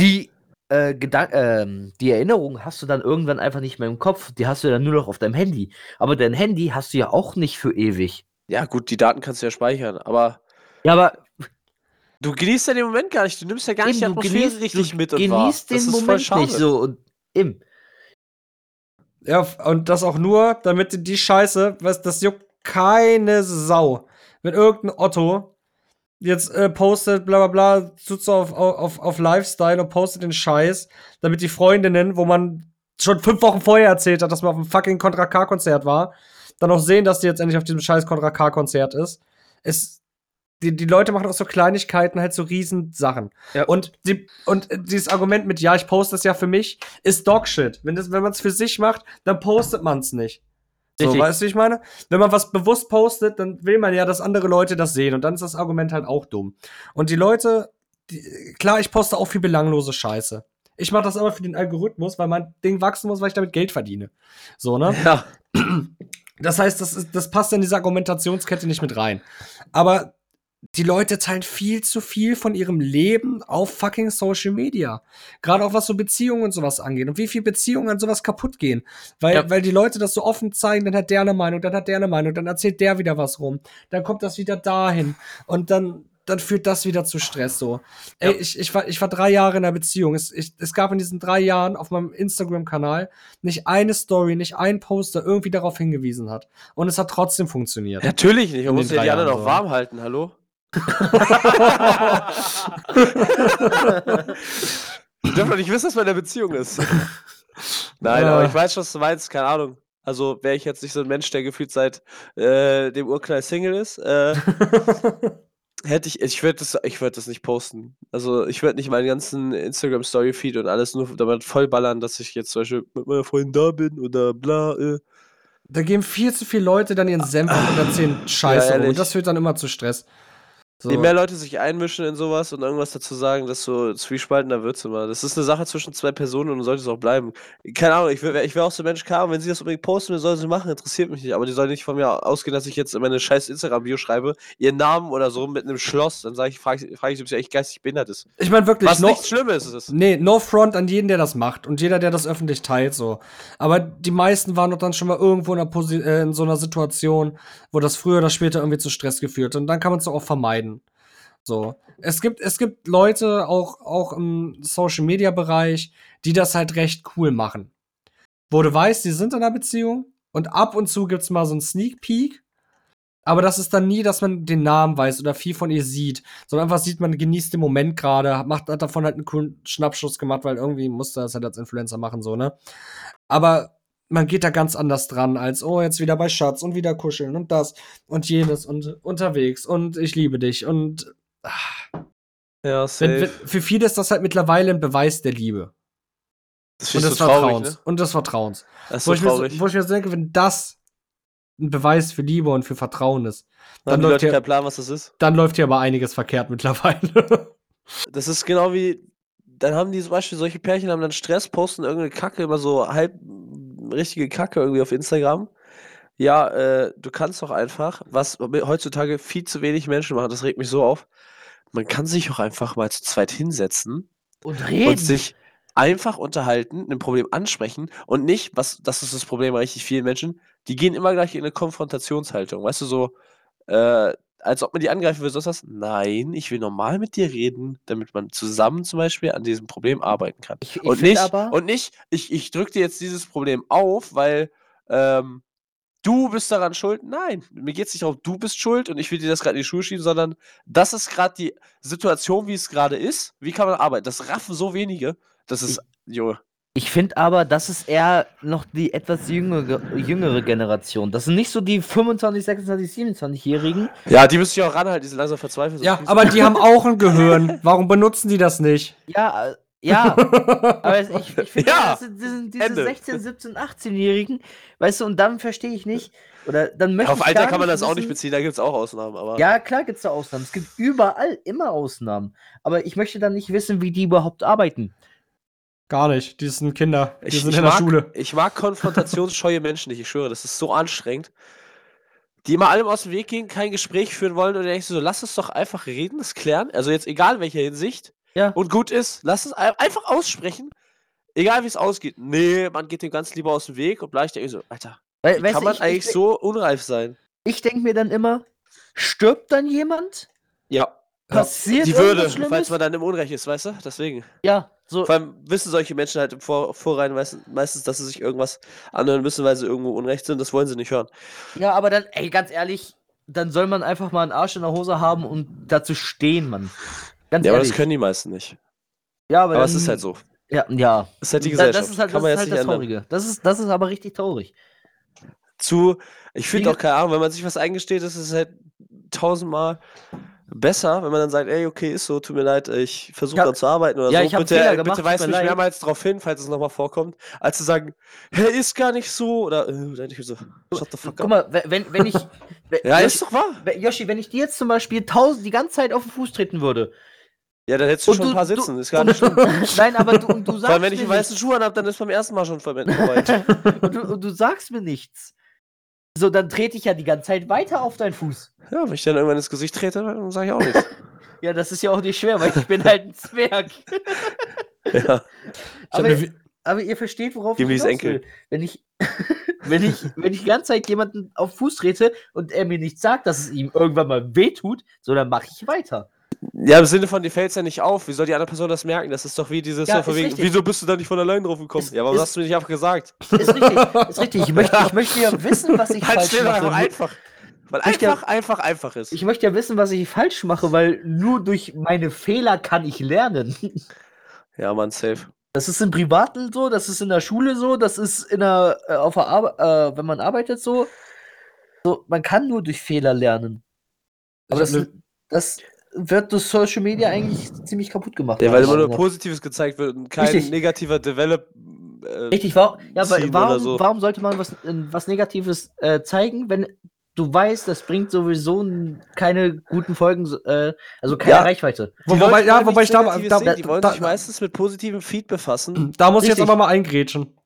die, äh, ähm, die Erinnerung hast du dann irgendwann einfach nicht mehr im Kopf. Die hast du dann nur noch auf deinem Handy. Aber dein Handy hast du ja auch nicht für ewig. Ja, gut, die Daten kannst du ja speichern, aber Ja, aber du genießt ja den Moment gar nicht. Du nimmst ja gar nicht die eben, du Atmosphäre genießt, richtig du mit und wahr. genießt den Das ist voll Moment schade. nicht so. Und eben. Ja, und das auch nur, damit die- die Scheiße, was, das juckt keine Sau. Wenn irgendein Otto jetzt äh, postet, bla bla bla, tut so auf, auf, auf Lifestyle und postet den Scheiß, damit die Freundinnen, wo man schon fünf Wochen vorher erzählt hat, dass man auf einem fucking Contra K-Konzert war, dann auch sehen, dass die jetzt endlich auf diesem scheiß Contra K-Konzert ist. Es, die, die Leute machen aus so Kleinigkeiten halt so riesen Sachen. Ja. Und, die, und dieses Argument mit, ja, ich poste das ja für mich, ist Dogshit. Wenn, das- wenn man es für sich macht, dann postet man es nicht. So, Richtig. weißt du, wie ich meine? Wenn man was bewusst postet, dann will man ja, dass andere Leute das sehen. Und dann ist das Argument halt auch dumm. Und die Leute, die, klar, ich poste auch viel belanglose Scheiße. Ich mache das aber für den Algorithmus, weil mein Ding wachsen muss, weil ich damit Geld verdiene. So, ne? (laughs) Ja. Das heißt, das, ist, das passt in diese Argumentationskette nicht mit rein. Aber die Leute teilen viel zu viel von ihrem Leben auf fucking Social Media. Gerade auch was so Beziehungen und sowas angeht. Und wie viele Beziehungen an sowas kaputt gehen. Weil, Ja. weil die Leute das so offen zeigen, dann hat der eine Meinung, dann hat der eine Meinung, dann erzählt der wieder was rum. Dann kommt das wieder dahin. Und dann, dann führt das wieder zu Stress so. Ey, Ja. ich, ich, war, ich war drei Jahre in einer Beziehung. Es, ich, es gab in diesen drei Jahren auf meinem Instagram-Kanal nicht eine Story, nicht ein Post, der irgendwie darauf hingewiesen hat. Und es hat trotzdem funktioniert. Natürlich nicht. Man muss ja die anderen auch warm halten, hallo? Die dürfen doch nicht wissen, dass man in einer Beziehung ist. Nein, aber ich weiß, was du meinst, keine Ahnung. Also wäre ich jetzt nicht so ein Mensch, der gefühlt seit äh, dem Urknall Single ist, äh, (laughs) hätte ich, ich würde das, ich würde das nicht posten. Also ich würde nicht meinen ganzen Instagram Story Feed und alles nur damit vollballern, dass ich jetzt zum Beispiel mit meiner Freundin da bin oder bla. Äh. Da geben viel zu viele Leute dann ihren Senf und erzählen Scheiße ehrlich. Und das führt dann immer zu Stress. So. Je mehr Leute sich einmischen in sowas und irgendwas dazu sagen, desto zwiespaltender wird es immer. Das ist eine Sache zwischen zwei Personen und sollte es auch bleiben. Keine Ahnung, ich wäre ich wär auch so ein Mensch, Ahnung, wenn sie das unbedingt posten will, soll sie machen, interessiert mich nicht. Aber die soll nicht von mir ausgehen, dass ich jetzt in meine scheiß Instagram-Bio schreibe, ihren Namen oder so mit einem Schloss. Dann sage ich, frage ich, frag ich, ob sie echt geistig behindert ist. ich meine wirklich, Was no, nichts Schlimmes ist. nee, no front an jeden, der das macht und jeder, der das öffentlich teilt, so. Aber die meisten waren doch dann schon mal irgendwo in, einer Posi äh, in so einer Situation, wo das früher oder später irgendwie zu Stress geführt hat. Und dann kann man es doch auch vermeiden. So. Es gibt, es gibt Leute, auch, auch im Social Media Bereich, die das halt recht cool machen. Wo du weißt, die sind in einer Beziehung und ab und zu gibt's mal so einen Sneak Peek. Aber das ist dann nie, dass man den Namen weiß oder viel von ihr sieht, sondern einfach sieht, man genießt den Moment gerade, macht hat davon halt einen coolen Schnappschuss gemacht, weil irgendwie musste das halt als Influencer machen, so, ne? Aber man geht da ganz anders dran, als, oh, jetzt wieder bei Schatz und wieder kuscheln und das und jenes und unterwegs und ich liebe dich und Ja, wenn, wenn, für viele ist das halt mittlerweile ein Beweis der Liebe Das und des so traurig, Vertrauens. ne? Und des Vertrauens. Das ist Wo so ich, mir wo ich mir so denke, wenn das ein Beweis für Liebe und für Vertrauen ist. Dann Dann läuft, hier, keinen Plan, was das ist. dann läuft hier aber einiges verkehrt mittlerweile. (laughs) Das ist genau wie, dann haben die zum Beispiel solche Pärchen haben dann Stress, posten irgendeine Kacke, immer so halb richtige Kacke irgendwie auf Instagram. Ja, äh, du kannst doch einfach, was heutzutage viel zu wenig Menschen machen, das regt mich so auf. Man kann sich auch einfach mal zu zweit hinsetzen Und reden. und sich einfach unterhalten, ein Problem ansprechen und nicht, was, das ist das Problem bei richtig vielen Menschen, die gehen immer gleich in eine Konfrontationshaltung. Weißt du, so, äh, als ob man die angreifen würde, sonst was. Nein, ich will normal mit dir reden, damit man zusammen zum Beispiel an diesem Problem arbeiten kann. ich, ich und, nicht, aber, und nicht, ich, ich drücke dir jetzt dieses Problem auf, weil ähm, du bist daran schuld. Nein, mir geht es nicht darum, du bist schuld und ich will dir das gerade in die Schuhe schieben, sondern das ist gerade die Situation, wie es gerade ist. Wie kann man arbeiten? Das raffen so wenige. Das ist, Junge. ich finde aber, das ist eher noch die etwas jüngere, jüngere Generation. Das sind nicht so die 25, 26, 27-Jährigen. Ja, die müssen sich auch ranhalten, die sind langsam verzweifelt. ja, aber die haben auch ein Gehirn. Warum benutzen die das nicht? Ja, äh, ja. (laughs) aber ich, ich finde, Ja, das sind diese, diese Ende. 16, 17, 18-Jährigen, weißt du, und dann verstehe ich nicht, oder dann möchte Auf ich Alter gar kann man das auch wissen- nicht beziehen, da gibt es auch Ausnahmen, aber. Ja, klar gibt es da Ausnahmen. Es gibt überall immer Ausnahmen. Aber ich möchte dann nicht wissen, wie die überhaupt arbeiten. Gar nicht. Die sind Kinder. Die Ich, sind ich, in der mag, Schule. ich mag konfrontationsscheue Menschen nicht, ich schwöre, das ist so anstrengend. Die immer allem aus dem Weg gehen, kein Gespräch führen wollen und dann denkst du so, lass es doch einfach reden, das klären. Also jetzt egal in welcher Hinsicht. Ja. Und gut ist, lass es ein- einfach aussprechen. Egal wie es ausgeht. Nee, man geht dem ganz lieber aus dem Weg und denke ich so, Alter, Weil, kann du, man ich, eigentlich ich, so unreif sein? Ich denke mir dann immer, stirbt dann jemand? Ja. Passiert Die Würde, Schlimmes? falls man dann im Unrecht ist, weißt du? Deswegen. ja, so. Vor allem wissen solche Menschen halt im Vor Vorrein meistens, meistens, dass sie sich irgendwas anhören müssen, weil sie irgendwo unrecht sind. Das wollen sie nicht hören. Ja, aber dann, ey, ganz ehrlich, dann soll man einfach mal einen Arsch in der Hose haben und dazu stehen, Mann. Ganz Ja, aber ehrlich. das können die meisten nicht. ja, aber, Aber es dann- ist halt so. Ja, ja. Das ist halt die Da- Gesellschaft. Das ist halt, das, ist halt das. Traurige. Das ist, das ist aber richtig traurig. Zu, ich finde auch keine Ahnung, wenn man sich was eingesteht, ist es halt tausendmal besser, wenn man dann sagt, ey, okay, ist so, tut mir leid, ich versuche Ja. daran zu arbeiten oder Ja, so. ich bitte, Fehler gemacht, bitte mich leid. mehrmals darauf hin, falls es nochmal vorkommt, als zu sagen, hä, ist gar nicht so oder äh, ich mir so, shut the fuck Guck up. mal, we- wenn, wenn ich. wenn- (laughs) Ja, Yoshi, ist doch wahr. Yoshi, wenn ich dir jetzt zum Beispiel tausend die ganze Zeit auf den Fuß treten würde. Ja, dann hättest du Und schon du- ein paar du- sitzen, ist (laughs) gar nicht schlimm. Nein, aber du, und du (laughs) Vor sagst. allem, wenn ich mir einen weißen Schuh anhab, dann ist beim ersten Mal schon vorbei. nichts. (laughs) und, du, und du sagst mir nichts. So, dann trete ich ja die ganze Zeit weiter auf deinen Fuß. Ja, wenn ich dann irgendwann ins Gesicht trete, dann sage ich auch nichts. Ja, das ist ja auch nicht schwer, weil ich bin halt ein Zwerg. ja. Ich Aber, aber ihr versteht, worauf Gimlis hinaus Enkel. will. Wenn ich, wenn ich, wenn ich die ganze Zeit jemanden auf Fuß trete und er mir nicht sagt, dass es ihm irgendwann mal wehtut, so dann mache ich weiter. Ja, im Sinne von, dir fällt es ja nicht auf. Wie soll die andere Person das merken? Das ist doch wie dieses, Ja, so von wegen, wieso bist du da nicht von allein drauf gekommen? Ist- ja, warum ist- hast du mir nicht einfach gesagt? Ist richtig, ist richtig. Ich möchte, ich möchte ja (laughs) wissen, was ich Halt falsch einfach mache. einfach. Weil Ich der- einfach, einfach, einfach ist. Ich möchte ja wissen, was ich falsch mache, weil nur durch meine Fehler kann ich lernen. ja, Mann, safe. Das ist im Privaten so, das ist in der Schule so, das ist in der, äh, auf der Arbeit, äh, wenn man arbeitet so. so. Man kann nur durch Fehler lernen. Aber das, ne- das wird durch Social Media eigentlich ziemlich kaputt gemacht. Ja, weil immer nur. Positives gezeigt wird und kein Richtig. negativer Develop. Äh, Richtig, warum, ja, warum, so. warum sollte man was, was Negatives äh, zeigen, wenn du weißt, das bringt sowieso keine guten Folgen, äh, also keine Ja. Reichweite. die Leute wobei, ja, wollen wobei ich da, da, sehen, die wollen da, sich meistens mit positivem Feed befassen. da muss ich jetzt Richtig. aber mal eingrätschen.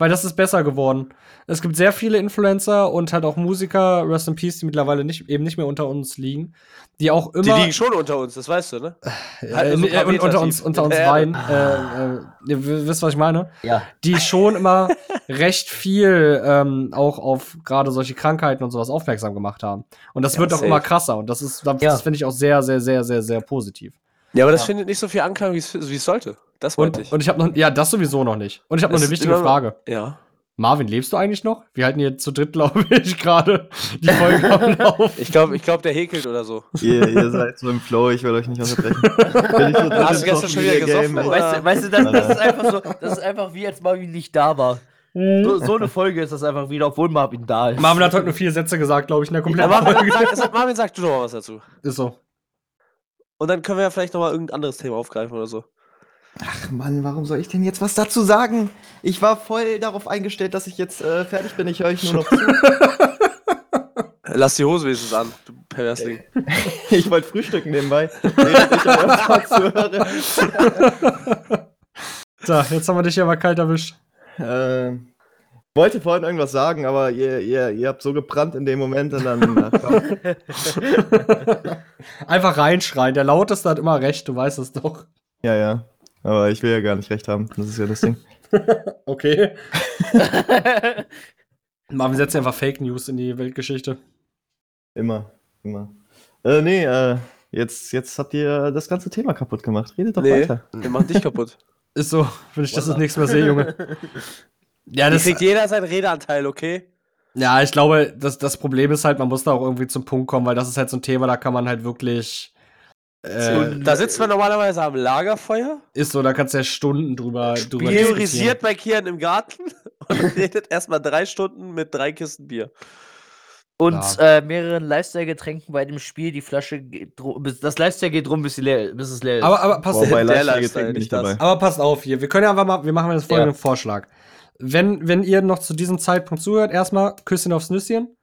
Weil das ist besser geworden. Es gibt sehr viele Influencer und halt auch Musiker, Rest in Peace, die mittlerweile nicht, eben nicht mehr unter uns liegen, die auch immer. Die liegen schon unter uns, das weißt du, ne? äh, halt so äh, unter uns, unter uns beiden. Äh, äh, ihr wisst, was ich meine? Ja. Die schon immer recht viel ähm, auch auf gerade solche Krankheiten und sowas aufmerksam gemacht haben. Und das Ja, wird auch safe. immer krasser. Und das ist, das Ja. finde ich auch sehr, sehr, sehr, sehr, sehr positiv. Ja, aber das Ja. findet nicht so viel Anklang, wie es wie es sollte. Das Und, ich. und ich habe noch, ja, das sowieso noch nicht. Und ich habe noch eine wichtige immer- Frage. ja. Marvin, lebst du eigentlich noch? Wir halten hier zu dritt, (laughs) glaube ich, gerade die Folge am (laughs) Laufen. Ich glaube, ich glaub, der häkelt oder so. Ihr, ihr seid so im Flow, ich will euch nicht unterbrechen. (laughs) So Hast du gestern schon wieder gesoffen. Weißt du, weißt du das, das ist einfach so, das ist einfach wie jetzt Marvin nicht da war. So, so eine Folge ist das einfach wieder, obwohl Marvin da ist. Marvin hat heute nur vier Sätze gesagt, glaube ich, in der Ja, kompletten Marvin, Folge. sag, sag, Marvin, sag du doch mal was dazu. Ist so. Und dann können wir ja vielleicht noch mal irgendein anderes Thema aufgreifen oder so. Ach Mann, warum soll ich denn jetzt was dazu sagen? Ich war voll darauf eingestellt, dass ich jetzt äh, fertig bin. Ich höre euch nur noch zu. (laughs) Lass die Hose wenigstens an, du Perversling. (laughs) Ich wollte frühstücken nebenbei. (laughs) So, jetzt haben wir dich aber kalt erwischt. Äh, wollte vorhin irgendwas sagen, aber ihr, ihr, ihr habt so gebrannt in dem Moment und dann. Einfach reinschreien. Der Lauteste hat immer recht, du weißt es doch. ja, ja. Aber ich will ja gar nicht recht haben. Das ist ja das Ding. (laughs) Okay. (laughs) Mal, wir setzen einfach Fake News in die Weltgeschichte. Immer, immer. Äh, nee, äh, jetzt, jetzt habt ihr das ganze Thema kaputt gemacht. Redet doch Nee, weiter. wir machen dich kaputt. (laughs) Ist so, wenn ich das das nächste Mal sehe, Junge. Ja, Da das, kriegt jeder seinen Redeanteil, okay? ja, ich glaube, das, das Problem ist halt, man muss da auch irgendwie zum Punkt kommen, weil das ist halt so ein Thema, da kann man halt wirklich. Äh, da sitzt man normalerweise am Lagerfeuer, ist so, da kannst du ja Stunden drüber, drüber priorisiert bei Kian im Garten (laughs) und redet erstmal drei Stunden mit drei Kisten Bier. Und Ja. äh, mehreren Lifestyle-Getränken bei dem Spiel. Die Flasche geht drum, bis, das Lifestyle geht rum, bis, sie leer, bis es leer ist. Aber, aber pass Boah, bei der Lifestyle Lifestyle, bin ich nicht das. dabei. Aber passt auf hier. Wir können ja einfach mal, wir machen jetzt folgenden Ja. Vorschlag. Wenn, wenn ihr noch zu diesem Zeitpunkt zuhört, erstmal Küsschen aufs Nüsschen.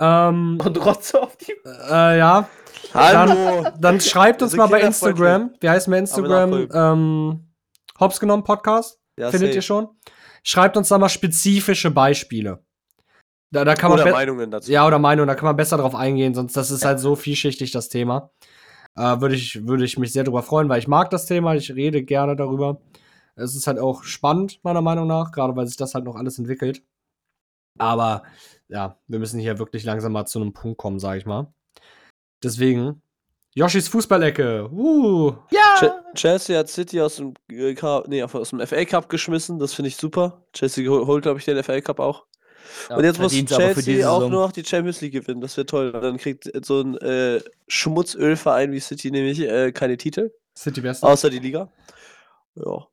Ähm, Und Rotze auf die. äh, ja. Hallo! Dann schreibt uns sind mal bei. Instagram. Wie heißt mir Instagram? Ähm, Hops genommen Podcast. Ja, Findet safe. ihr schon? Schreibt uns da mal spezifische Beispiele. Da, da kann man Oder be- Meinungen dazu. Ja, oder Meinung, da kann man besser drauf eingehen, sonst das ist halt so vielschichtig, das Thema. Äh, Würde ich, würde ich mich sehr drüber freuen, weil ich mag das Thema, ich rede gerne darüber. Es ist halt auch spannend, meiner Meinung nach, gerade weil sich das halt noch alles entwickelt. Aber ja, wir müssen hier wirklich langsam mal zu einem Punkt kommen, sag ich mal. Deswegen, Yoshis Fußballecke. Uh. Che- Chelsea hat City aus dem, äh, Cup- nee, aus dem FA Cup geschmissen, das finde ich super. Chelsea hol- holt, glaube ich, den FA Cup auch. und jetzt muss verdient aber für Chelsea auch nur noch die Champions League gewinnen, das wäre toll. Dann kriegt so ein äh, Schmutzölverein wie City nämlich äh, keine Titel, City Best. außer die Liga. Ja.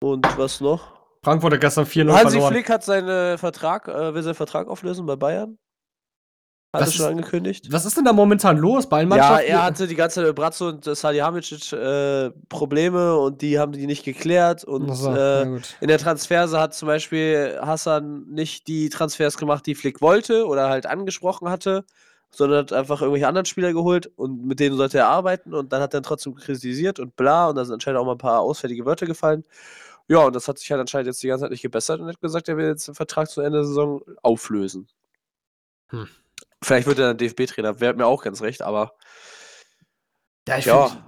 Und was noch? Frankfurt hat gestern 4-0 Hansi verloren. Flick hat seinen Vertrag, äh, will seinen Vertrag auflösen bei Bayern. Hat Das es schon angekündigt. Was ist denn da momentan los bei Ja, er hatte die ganze Brazzo und Salihamidzic äh, Probleme und die haben die nicht geklärt und so, äh, in der Transferse hat zum Beispiel Hassan nicht die Transfers gemacht, die Flick wollte oder halt angesprochen hatte, sondern hat einfach irgendwelche anderen Spieler geholt und mit denen sollte er arbeiten und dann hat er trotzdem kritisiert und bla und da sind anscheinend auch mal ein paar ausfällige Wörter gefallen. Ja, und das hat sich halt anscheinend jetzt die ganze Zeit nicht gebessert und er hat gesagt, er will jetzt den Vertrag zu Ende der Saison auflösen. Hm. Vielleicht wird er dann DFB-Trainer, wäre mir auch ganz recht, aber Ja, ich ja. find-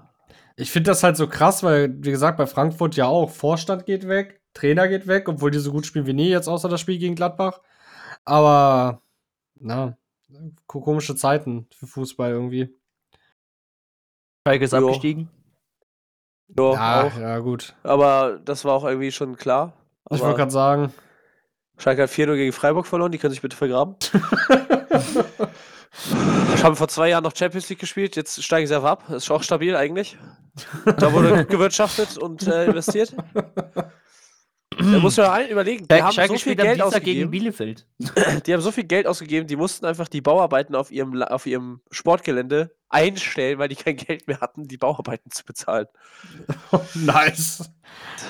Ich finde das halt so krass, weil, wie gesagt, bei Frankfurt ja auch Vorstand geht weg, Trainer geht weg, obwohl die so gut spielen wie nie, jetzt außer das Spiel gegen Gladbach. Aber, na, ko- komische Zeiten für Fußball irgendwie. Schalke ist abgestiegen. Ja, ja, ja, gut. Aber das war auch irgendwie schon klar. Ich Aber wollte gerade sagen, Schalke hat 4-0 gegen Freiburg verloren, die können sich bitte vergraben. (laughs) Ich habe vor zwei Jahren noch Champions League gespielt, jetzt steigen sie einfach ab. Ist auch stabil eigentlich. Da wurde gut (laughs) gewirtschaftet und äh, investiert. (laughs) Da muss man ein überlegen, die Schalke, haben Schalke so viel Geld Dienstag gegen ausgegeben. Bielefeld. (laughs) Die haben so viel Geld ausgegeben, die mussten einfach die Bauarbeiten auf ihrem, auf ihrem Sportgelände einstellen, weil die kein Geld mehr hatten, die Bauarbeiten zu bezahlen. (laughs) nice.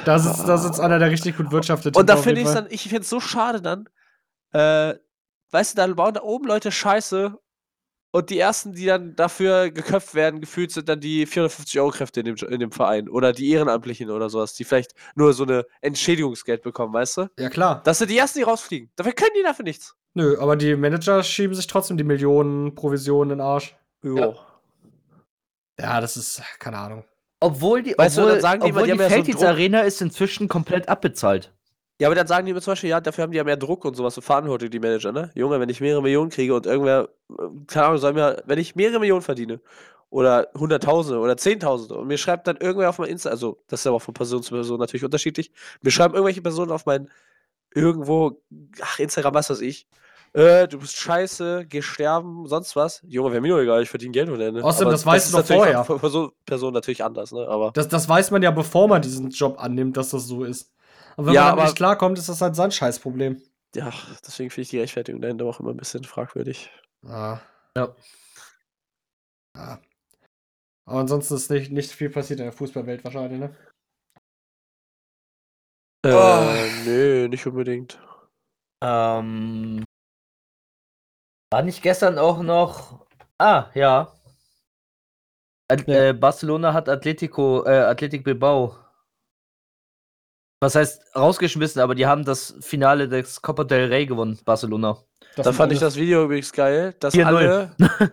Da sitzt, da sitzt einer, der richtig gut wirtschaftet. Und da finde ich Fall. dann, ich finde es so schade dann, äh, weißt du, da bauen da oben Leute Scheiße und die ersten, die dann dafür geköpft werden, gefühlt sind dann die 450-Euro-Kräfte in dem, in dem Verein oder die Ehrenamtlichen oder sowas, die vielleicht nur so eine Entschädigungsgeld bekommen, weißt du? Ja, klar. Das sind die ersten, die rausfliegen. Dafür können die dafür nichts. Nö, aber die Manager schieben sich trotzdem die Millionen Provisionen in den Arsch. Jo. Ja, das ist, keine Ahnung. Obwohl die, Weißt du, obwohl, dann sagen die immer, obwohl die die, haben ja so. Arena ist inzwischen komplett abbezahlt. Ja, aber dann sagen die mir zum Beispiel, ja, dafür haben die ja mehr Druck und sowas und Verantwortung, die Manager, ne? Junge, wenn ich mehrere Millionen kriege und irgendwer, äh, keine Ahnung, soll mir, wenn ich mehrere Millionen verdiene oder Hunderttausende oder Zehntausende und mir schreibt dann irgendwer auf mein Insta, also das ist aber auch von Person zu Person natürlich unterschiedlich, mir schreiben irgendwelche Personen auf mein irgendwo, ach, Instagram, was weiß ich, äh, du bist scheiße, geh sterben, sonst was. Junge, wäre mir nur egal, ich verdiene Geld ohne Ende. Außerdem, das weißt du doch vorher. Von Person, Person natürlich anders, ne? Aber. Das, das weiß man ja, bevor man diesen Job annimmt, dass das so ist. Und wenn Ja, man dann aber- nicht klarkommt, ist das halt sein Scheißproblem. Ja, deswegen finde ich die Rechtfertigung dahinter auch immer ein bisschen fragwürdig. Ah. Ja. Ja. Aber ansonsten ist nicht, nicht viel passiert in der Fußballwelt wahrscheinlich, ne? Äh, Oh. nö, nicht unbedingt. Ähm, War nicht gestern auch noch. Ah, ja. At Ja. Äh, Barcelona hat Atletico, äh, Athletic Bilbao. Was heißt rausgeschmissen, aber die haben das Finale des Copa del Rey gewonnen, Barcelona. Das Da fand ich das Video übrigens geil, dass 4-0. alle, (laughs)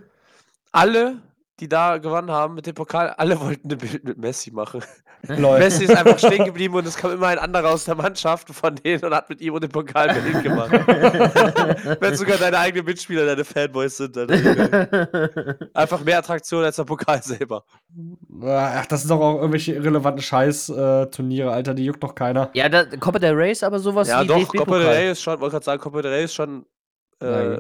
alle, die da gewonnen haben mit dem Pokal, alle wollten ein Bild mit Messi machen. (laughs) Lol. Messi ist einfach stehen geblieben und es kam immer ein anderer aus der Mannschaft von denen und hat mit ihm und dem Pokal ein Bild gemacht. (laughs) Wenn sogar deine eigenen Mitspieler deine Fanboys sind, dann (laughs) einfach mehr Attraktion als der Pokal selber. Ach, das sind doch auch irgendwelche irrelevanten Scheiß-Turniere, Alter, die juckt doch keiner. ja, da, Copa del Rey ist aber sowas Ja, wie doch. Copa del Rey ist schon, wollte gerade sagen, Copa del Rey ist schon Na äh,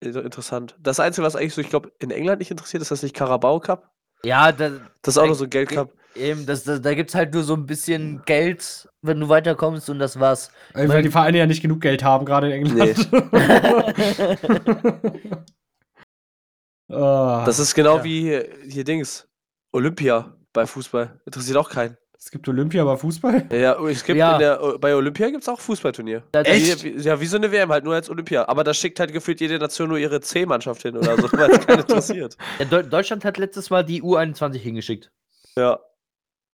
interessant. Das Einzige, was eigentlich so, ich glaube, in England nicht interessiert, ist das nicht Carabao Cup? Ja, da, Das ist auch Äh, noch so ein Geldcup. eben, das, das, da gibt's halt nur so ein bisschen Geld, wenn du weiterkommst und das war's. Ey, Weil die Vereine ja nicht genug Geld haben, gerade in England. (laughs) Ah, Das ist genau ja. wie hier, hier Dings. Olympia bei Fußball. Interessiert auch keinen. Es gibt Olympia bei Fußball. Ja, es gibt Ja. in der, bei Olympia gibt es auch Fußballturnier. Echt? Wie, ja, wie so eine WM, halt nur als Olympia. Aber da schickt halt gefühlt jede Nation nur ihre C-Mannschaft hin oder so, (laughs) weil es keinen interessiert. Ja, Deu- Deutschland hat letztes Mal die U21 hingeschickt. Ja.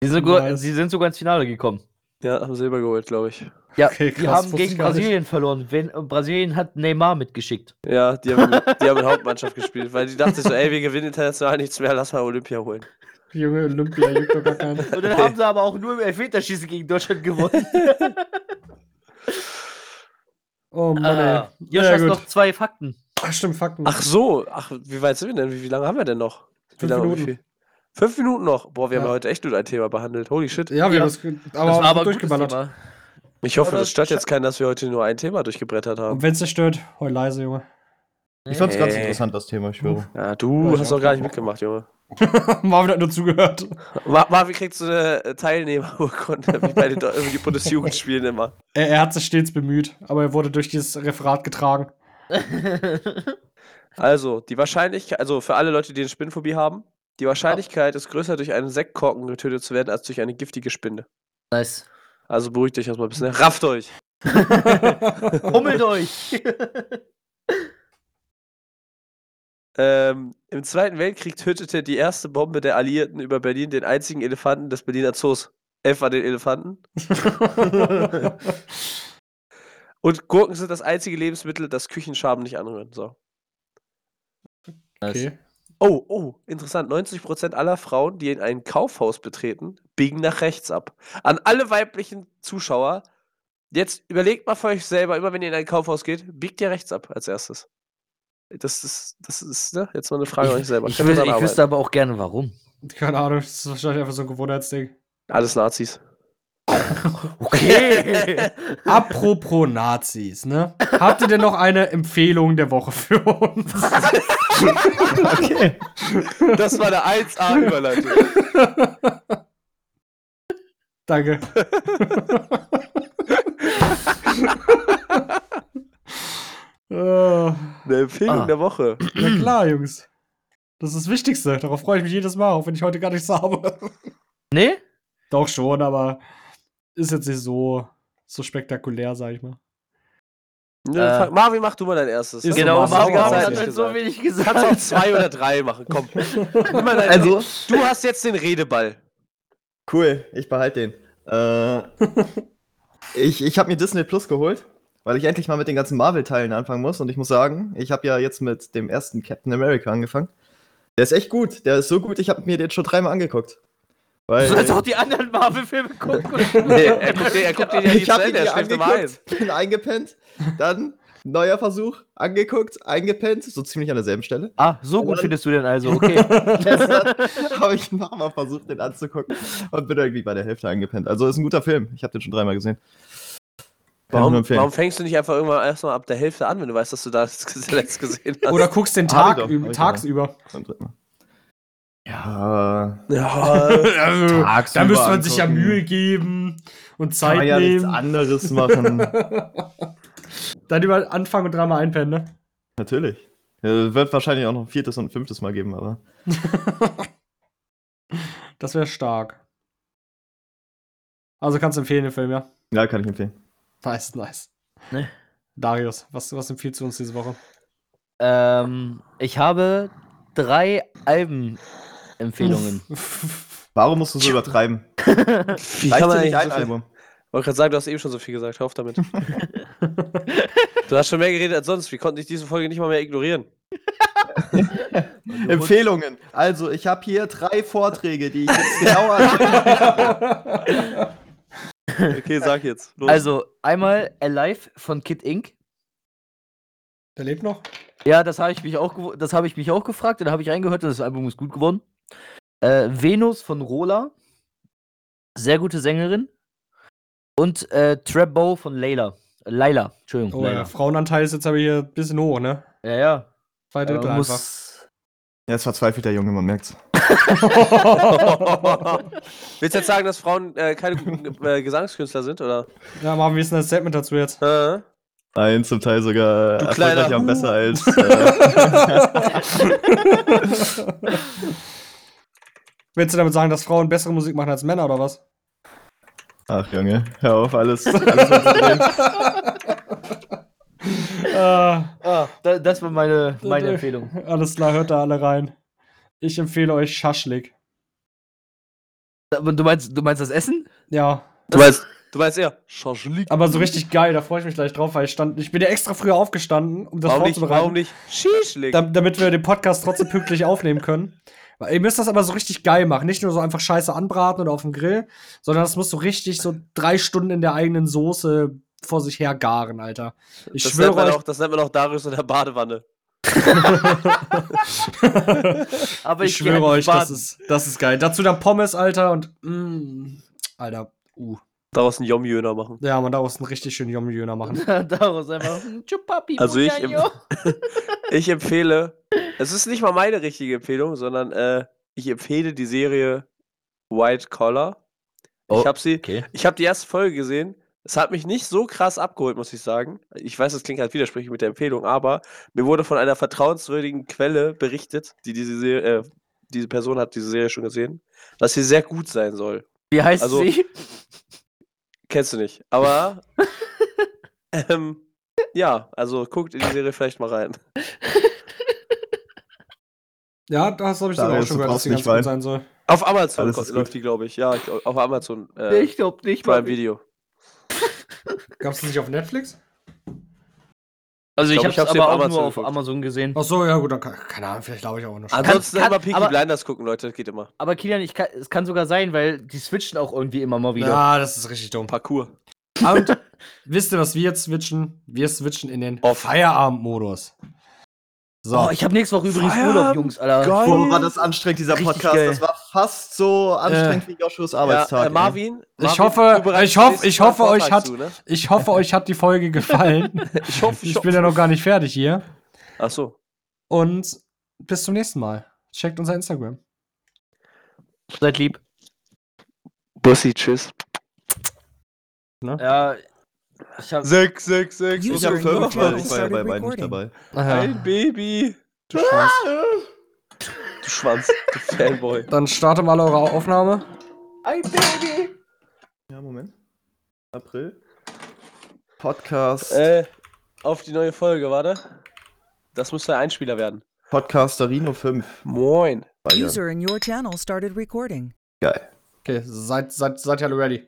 Sie sind, sogar, Nice. sie sind sogar ins Finale gekommen. Ja, haben Silber geholt, glaube ich. Ja, Okay, die krass, haben wusste gegen nicht. Brasilien verloren. Wen, äh, Brasilien hat Neymar mitgeschickt. Ja, die haben, die haben in Hauptmannschaft gespielt, weil die dachte so, ey, wir gewinnen international nichts mehr, lass mal Olympia holen. Junge Olympia juckt doch gar keinen. (laughs) Und dann haben sie aber auch nur im Elfmeterschießen gegen Deutschland gewonnen. (laughs) Oh Mann, Ah, ey. Josh, Ja, hast gut. noch zwei Fakten. Ach, stimmt, Fakten. Ach so, ach, wie weit sind wir denn? Wie, wie lange haben wir denn noch? Wie Fünf lange, wie Minuten. viel? Fünf Minuten noch. Boah, wir haben Ja. ja heute echt nur ein Thema behandelt. Holy shit. ja, wir Ja. haben das ge- aber, das war aber durchgeballert. Thema. Ich hoffe, Oder das stört jetzt keinen, dass wir heute nur ein Thema durchgebrettert haben. Und wenn es dich stört, heul leise, Junge. Ich fand's ganz Hey. interessant, das Thema, ich schwöre. Ja, du Ja, hast auch. doch gar nicht mitgemacht, Junge. (laughs) Marvin hat nur zugehört. Mar Marvin kriegt so eine äh, Teilnehmerurkunde, (laughs) wie bei den irgendwie Bundesjugendspielen immer. Er, er hat sich stets bemüht, aber er wurde durch dieses Referat getragen. (laughs) Also, die Wahrscheinlichkeit, also für alle Leute, die eine Spinnenphobie haben, die Wahrscheinlichkeit ist größer, durch einen Sektkorken getötet zu werden, als durch eine giftige Spinne. nice. Also beruhigt euch erstmal ein bisschen. Rafft euch! Hummelt euch. Ähm, Im Zweiten Weltkrieg tötete die erste Bombe der Alliierten über Berlin den einzigen Elefanten des Berliner Zoos. Etwa den Elefanten. (laughs) Und Gurken sind das einzige Lebensmittel, das Küchenschaben nicht anrühren. So. okay. Oh, oh, interessant. 90% aller Frauen, die in ein Kaufhaus betreten, biegen nach rechts ab. An alle weiblichen Zuschauer, jetzt überlegt mal für euch selber, immer wenn ihr in ein Kaufhaus geht, biegt ihr rechts ab als erstes. Das ist, das ist, ne? Jetzt mal eine Frage an euch selber. Ich, ich arbeiten. wüsste aber auch gerne, warum. Keine Ahnung, das ist wahrscheinlich einfach so ein Gewohnheitsding. Alles Nazis. (laughs) Okay. Apropos Nazis, ne? Habt ihr denn noch eine Empfehlung der Woche für uns? (laughs) Das war eine 1A-Überleitung. (laughs) Danke. Eine Empfehlung Ah. der Woche. Na klar, Jungs. Das ist das Wichtigste. Darauf freue ich mich jedes Mal, auch wenn ich heute gar nichts habe. nee? Doch schon, aber ist jetzt nicht so, so spektakulär, sag ich mal. Ne, Äh. Marvin, mach du mal dein erstes. Genau, Marvin hat halt so gesagt. wenig Kannst auch gesagt. zwei oder drei machen, komm. (laughs) Nimm mal dein, Also, du hast jetzt den Redeball. cool, ich behalte den. Äh, (laughs) ich ich habe mir Disney Plus geholt, weil ich endlich mal mit den ganzen Marvel-Teilen anfangen muss. Und ich muss sagen, ich habe ja jetzt mit dem ersten Captain America angefangen. Der ist echt gut. Der ist so gut, ich habe mir den schon dreimal angeguckt. Weil, Du sollst auch die anderen Marvel-Filme gucken. (laughs) Nee, er guckt, er guckt dir ja ich nicht zu habe ihn Ende, er schläft immer ein. angeguckt, bin eingepennt, dann neuer Versuch, angeguckt, eingepennt, so ziemlich an derselben Stelle. Ah, so gut dann- findest du den also. (laughs) Okay. Gestern habe ich nochmal versucht, den anzugucken und bin irgendwie bei der Hälfte eingepennt. Also ist ein guter Film. Ich habe den schon dreimal gesehen. Kann Warum, warum fängst du nicht einfach irgendwann erstmal ab der Hälfte an, wenn du weißt, dass du (laughs) das zuletzt gesehen hast? Oder guckst den Tag doch, hab ich tagsüber. Ja. ja, (laughs) Also, da müsste man sich ja. Mühe geben und Kann Zeit man ja nichts nehmen. anderes (laughs) machen. Dann über anfangen und dreimal einpennen, ne? Natürlich. Ja, wird wahrscheinlich auch noch ein viertes und ein fünftes Mal geben, aber. Das wäre stark. Also kannst du empfehlen den Film, ja? Ja, kann ich empfehlen. Nice, nice. Ne. Darius, was, was empfiehlst du uns diese Woche? Ähm, ich habe drei Albenempfehlungen. (laughs) Warum musst du so übertreiben? (laughs) Reicht dir nicht ein so Album? wollte gerade sagen, du hast eben schon so viel gesagt. Hör auf damit. (laughs) du hast schon mehr geredet als sonst. Wir konnten dich diese Folge nicht mal mehr ignorieren. Empfehlungen. Also, ich habe hier drei Vorträge, die ich jetzt genau anschaue. (laughs) Okay, sag jetzt. Los. Also, einmal Alive von Kid Inc. Der lebt noch? Ja, das habe ich mich auch das habe ich mich auch gefragt, und da habe ich reingehört und das Album ist gut geworden. Äh, Venus von Rola. Sehr gute Sängerin. Und äh, Trap Bow von Layla. Äh, Laila, Entschuldigung. Oh, der Laila. Frauenanteil ist jetzt aber hier ein bisschen hoch, ne? Ja, ja. Zwei Drittel man einfach. Muss, Jetzt verzweifelt der Junge, man merkt's. (laughs) Willst du jetzt sagen, dass Frauen äh, keine guten äh, Gesangskünstler sind, oder? ja, Marvin, wie ist denn das Statement dazu jetzt? Äh? Nein, zum Teil sogar Du und Hu. besser als. Äh, (laughs) Willst du damit sagen, dass Frauen bessere Musik machen als Männer oder was? ach, Junge, hör auf, alles. alles. (laughs) Ah, ah, da, das war meine, meine Empfehlung. alles klar, hört da alle rein. Ich empfehle euch Schaschlik. Aber Du meinst, du meinst das Essen? Ja, Du meinst, du meinst eher Schauschlik. aber so richtig geil, da freue ich mich gleich drauf, weil ich stand, ich bin ja extra früher aufgestanden, um das Warum nicht, vorzubereiten. warum nicht Schischlik? Dam- damit wir den Podcast trotzdem pünktlich aufnehmen können. Ihr müsst das aber so richtig geil machen. Nicht nur so einfach scheiße anbraten oder auf dem Grill, sondern das muss so richtig so drei Stunden in der eigenen Soße vor sich her garen, Alter. Ich das, nennt schwöre man euch. auch, das nennt man auch Darius in der Badewanne. (laughs) Aber ich geh schwöre einfach euch, das ist, das ist geil. Dazu dann Pommes, Alter, und mm, Alter, uh. Daraus einen Yom-Jöner machen. Ja, man daraus einen richtig schönen Yom-Jöner machen. (laughs) Daraus einfach. Chupapi, Also ich Muñaño. (laughs) Ich empfehle, es ist nicht mal meine richtige Empfehlung, sondern äh, ich empfehle die Serie White Collar. Oh, ich habe sie, Okay. ich habe die erste Folge gesehen. Es hat mich nicht so krass abgeholt, muss ich sagen. Ich weiß, das klingt halt widersprüchlich mit der Empfehlung, aber mir wurde von einer vertrauenswürdigen Quelle berichtet, die diese Serie, äh, diese Person hat diese Serie schon gesehen, dass sie sehr gut sein soll. Wie heißt Also- sie? Kennst du nicht. Aber (laughs) ähm, ja, also guckt in die Serie vielleicht mal rein. (laughs) Ja, das habe ich sogar auch schon gehört, dass die ganz nicht gut sein soll. Auf Amazon Alles ko- ist läuft die, glaube ich. Ja, ich glaub, auf Amazon äh, ich glaube nicht. Prime Mann. Video. Gab's das nicht auf Netflix? Also ich, Ich habe es aber auf auch Amazon nur auf geguckt. Amazon gesehen. Ach so, ja gut, dann kann, keine Ahnung, vielleicht glaube ich auch noch. schon. Ansonsten kann- immer Peaky aber- Blinders gucken, Leute. Das geht immer. Aber Kilian, ich kann, es kann sogar sein, weil die switchen auch irgendwie immer mal wieder. Ja, das ist richtig dumm. Parcours. Und wisst ihr, was wir jetzt switchen? Wir switchen in den. Feierabendmodus. So. Oh, ich habe nächste Woche übrigens Feierabend, Urlaub, Jungs, Alter. geil. Boah, war das anstrengend, dieser Richtig Podcast. geil. Das war fast so anstrengend wie Joshuas Ja, Arbeitstag. äh, ey. Marvin, Ich Marvin, hoffe- ich hoff- nächstes ich hoffe, euch hat- Zu, ne? ich hoffe, euch hat die Folge gefallen. (laughs) Ich hoffe, ich bin ja noch gar nicht fertig hier. Ach so. Und bis zum nächsten Mal. Checkt unser Instagram. Seid lieb. Bussi, tschüss. Ja, ich habe 6, 6, 6. Ich User hab in your fünf, weil channel ich war ja bei started beiden nicht recording. dabei. Ein Baby. Du Schwanz. Du Schwanz. Du Fanboy. Dann startet mal eure Aufnahme. ein Baby. Ja, Moment. April. Podcast. Äh, auf die neue Folge, warte. Das muss der Einspieler werden. Podcasterino 5. Moin. User in your channel started recording. geil. Okay, seid, seid, seid ihr alle ready?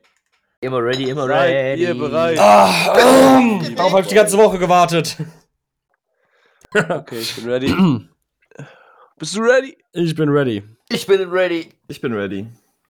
Immer ready, immer Seid ready. ihr bereit? Ah, ähm, darauf habe ich die ganze Woche gewartet. (laughs) Okay, ich bin ready. (clears throat) Bist du ready? Ich bin ready. Ich bin ready. Ich bin ready.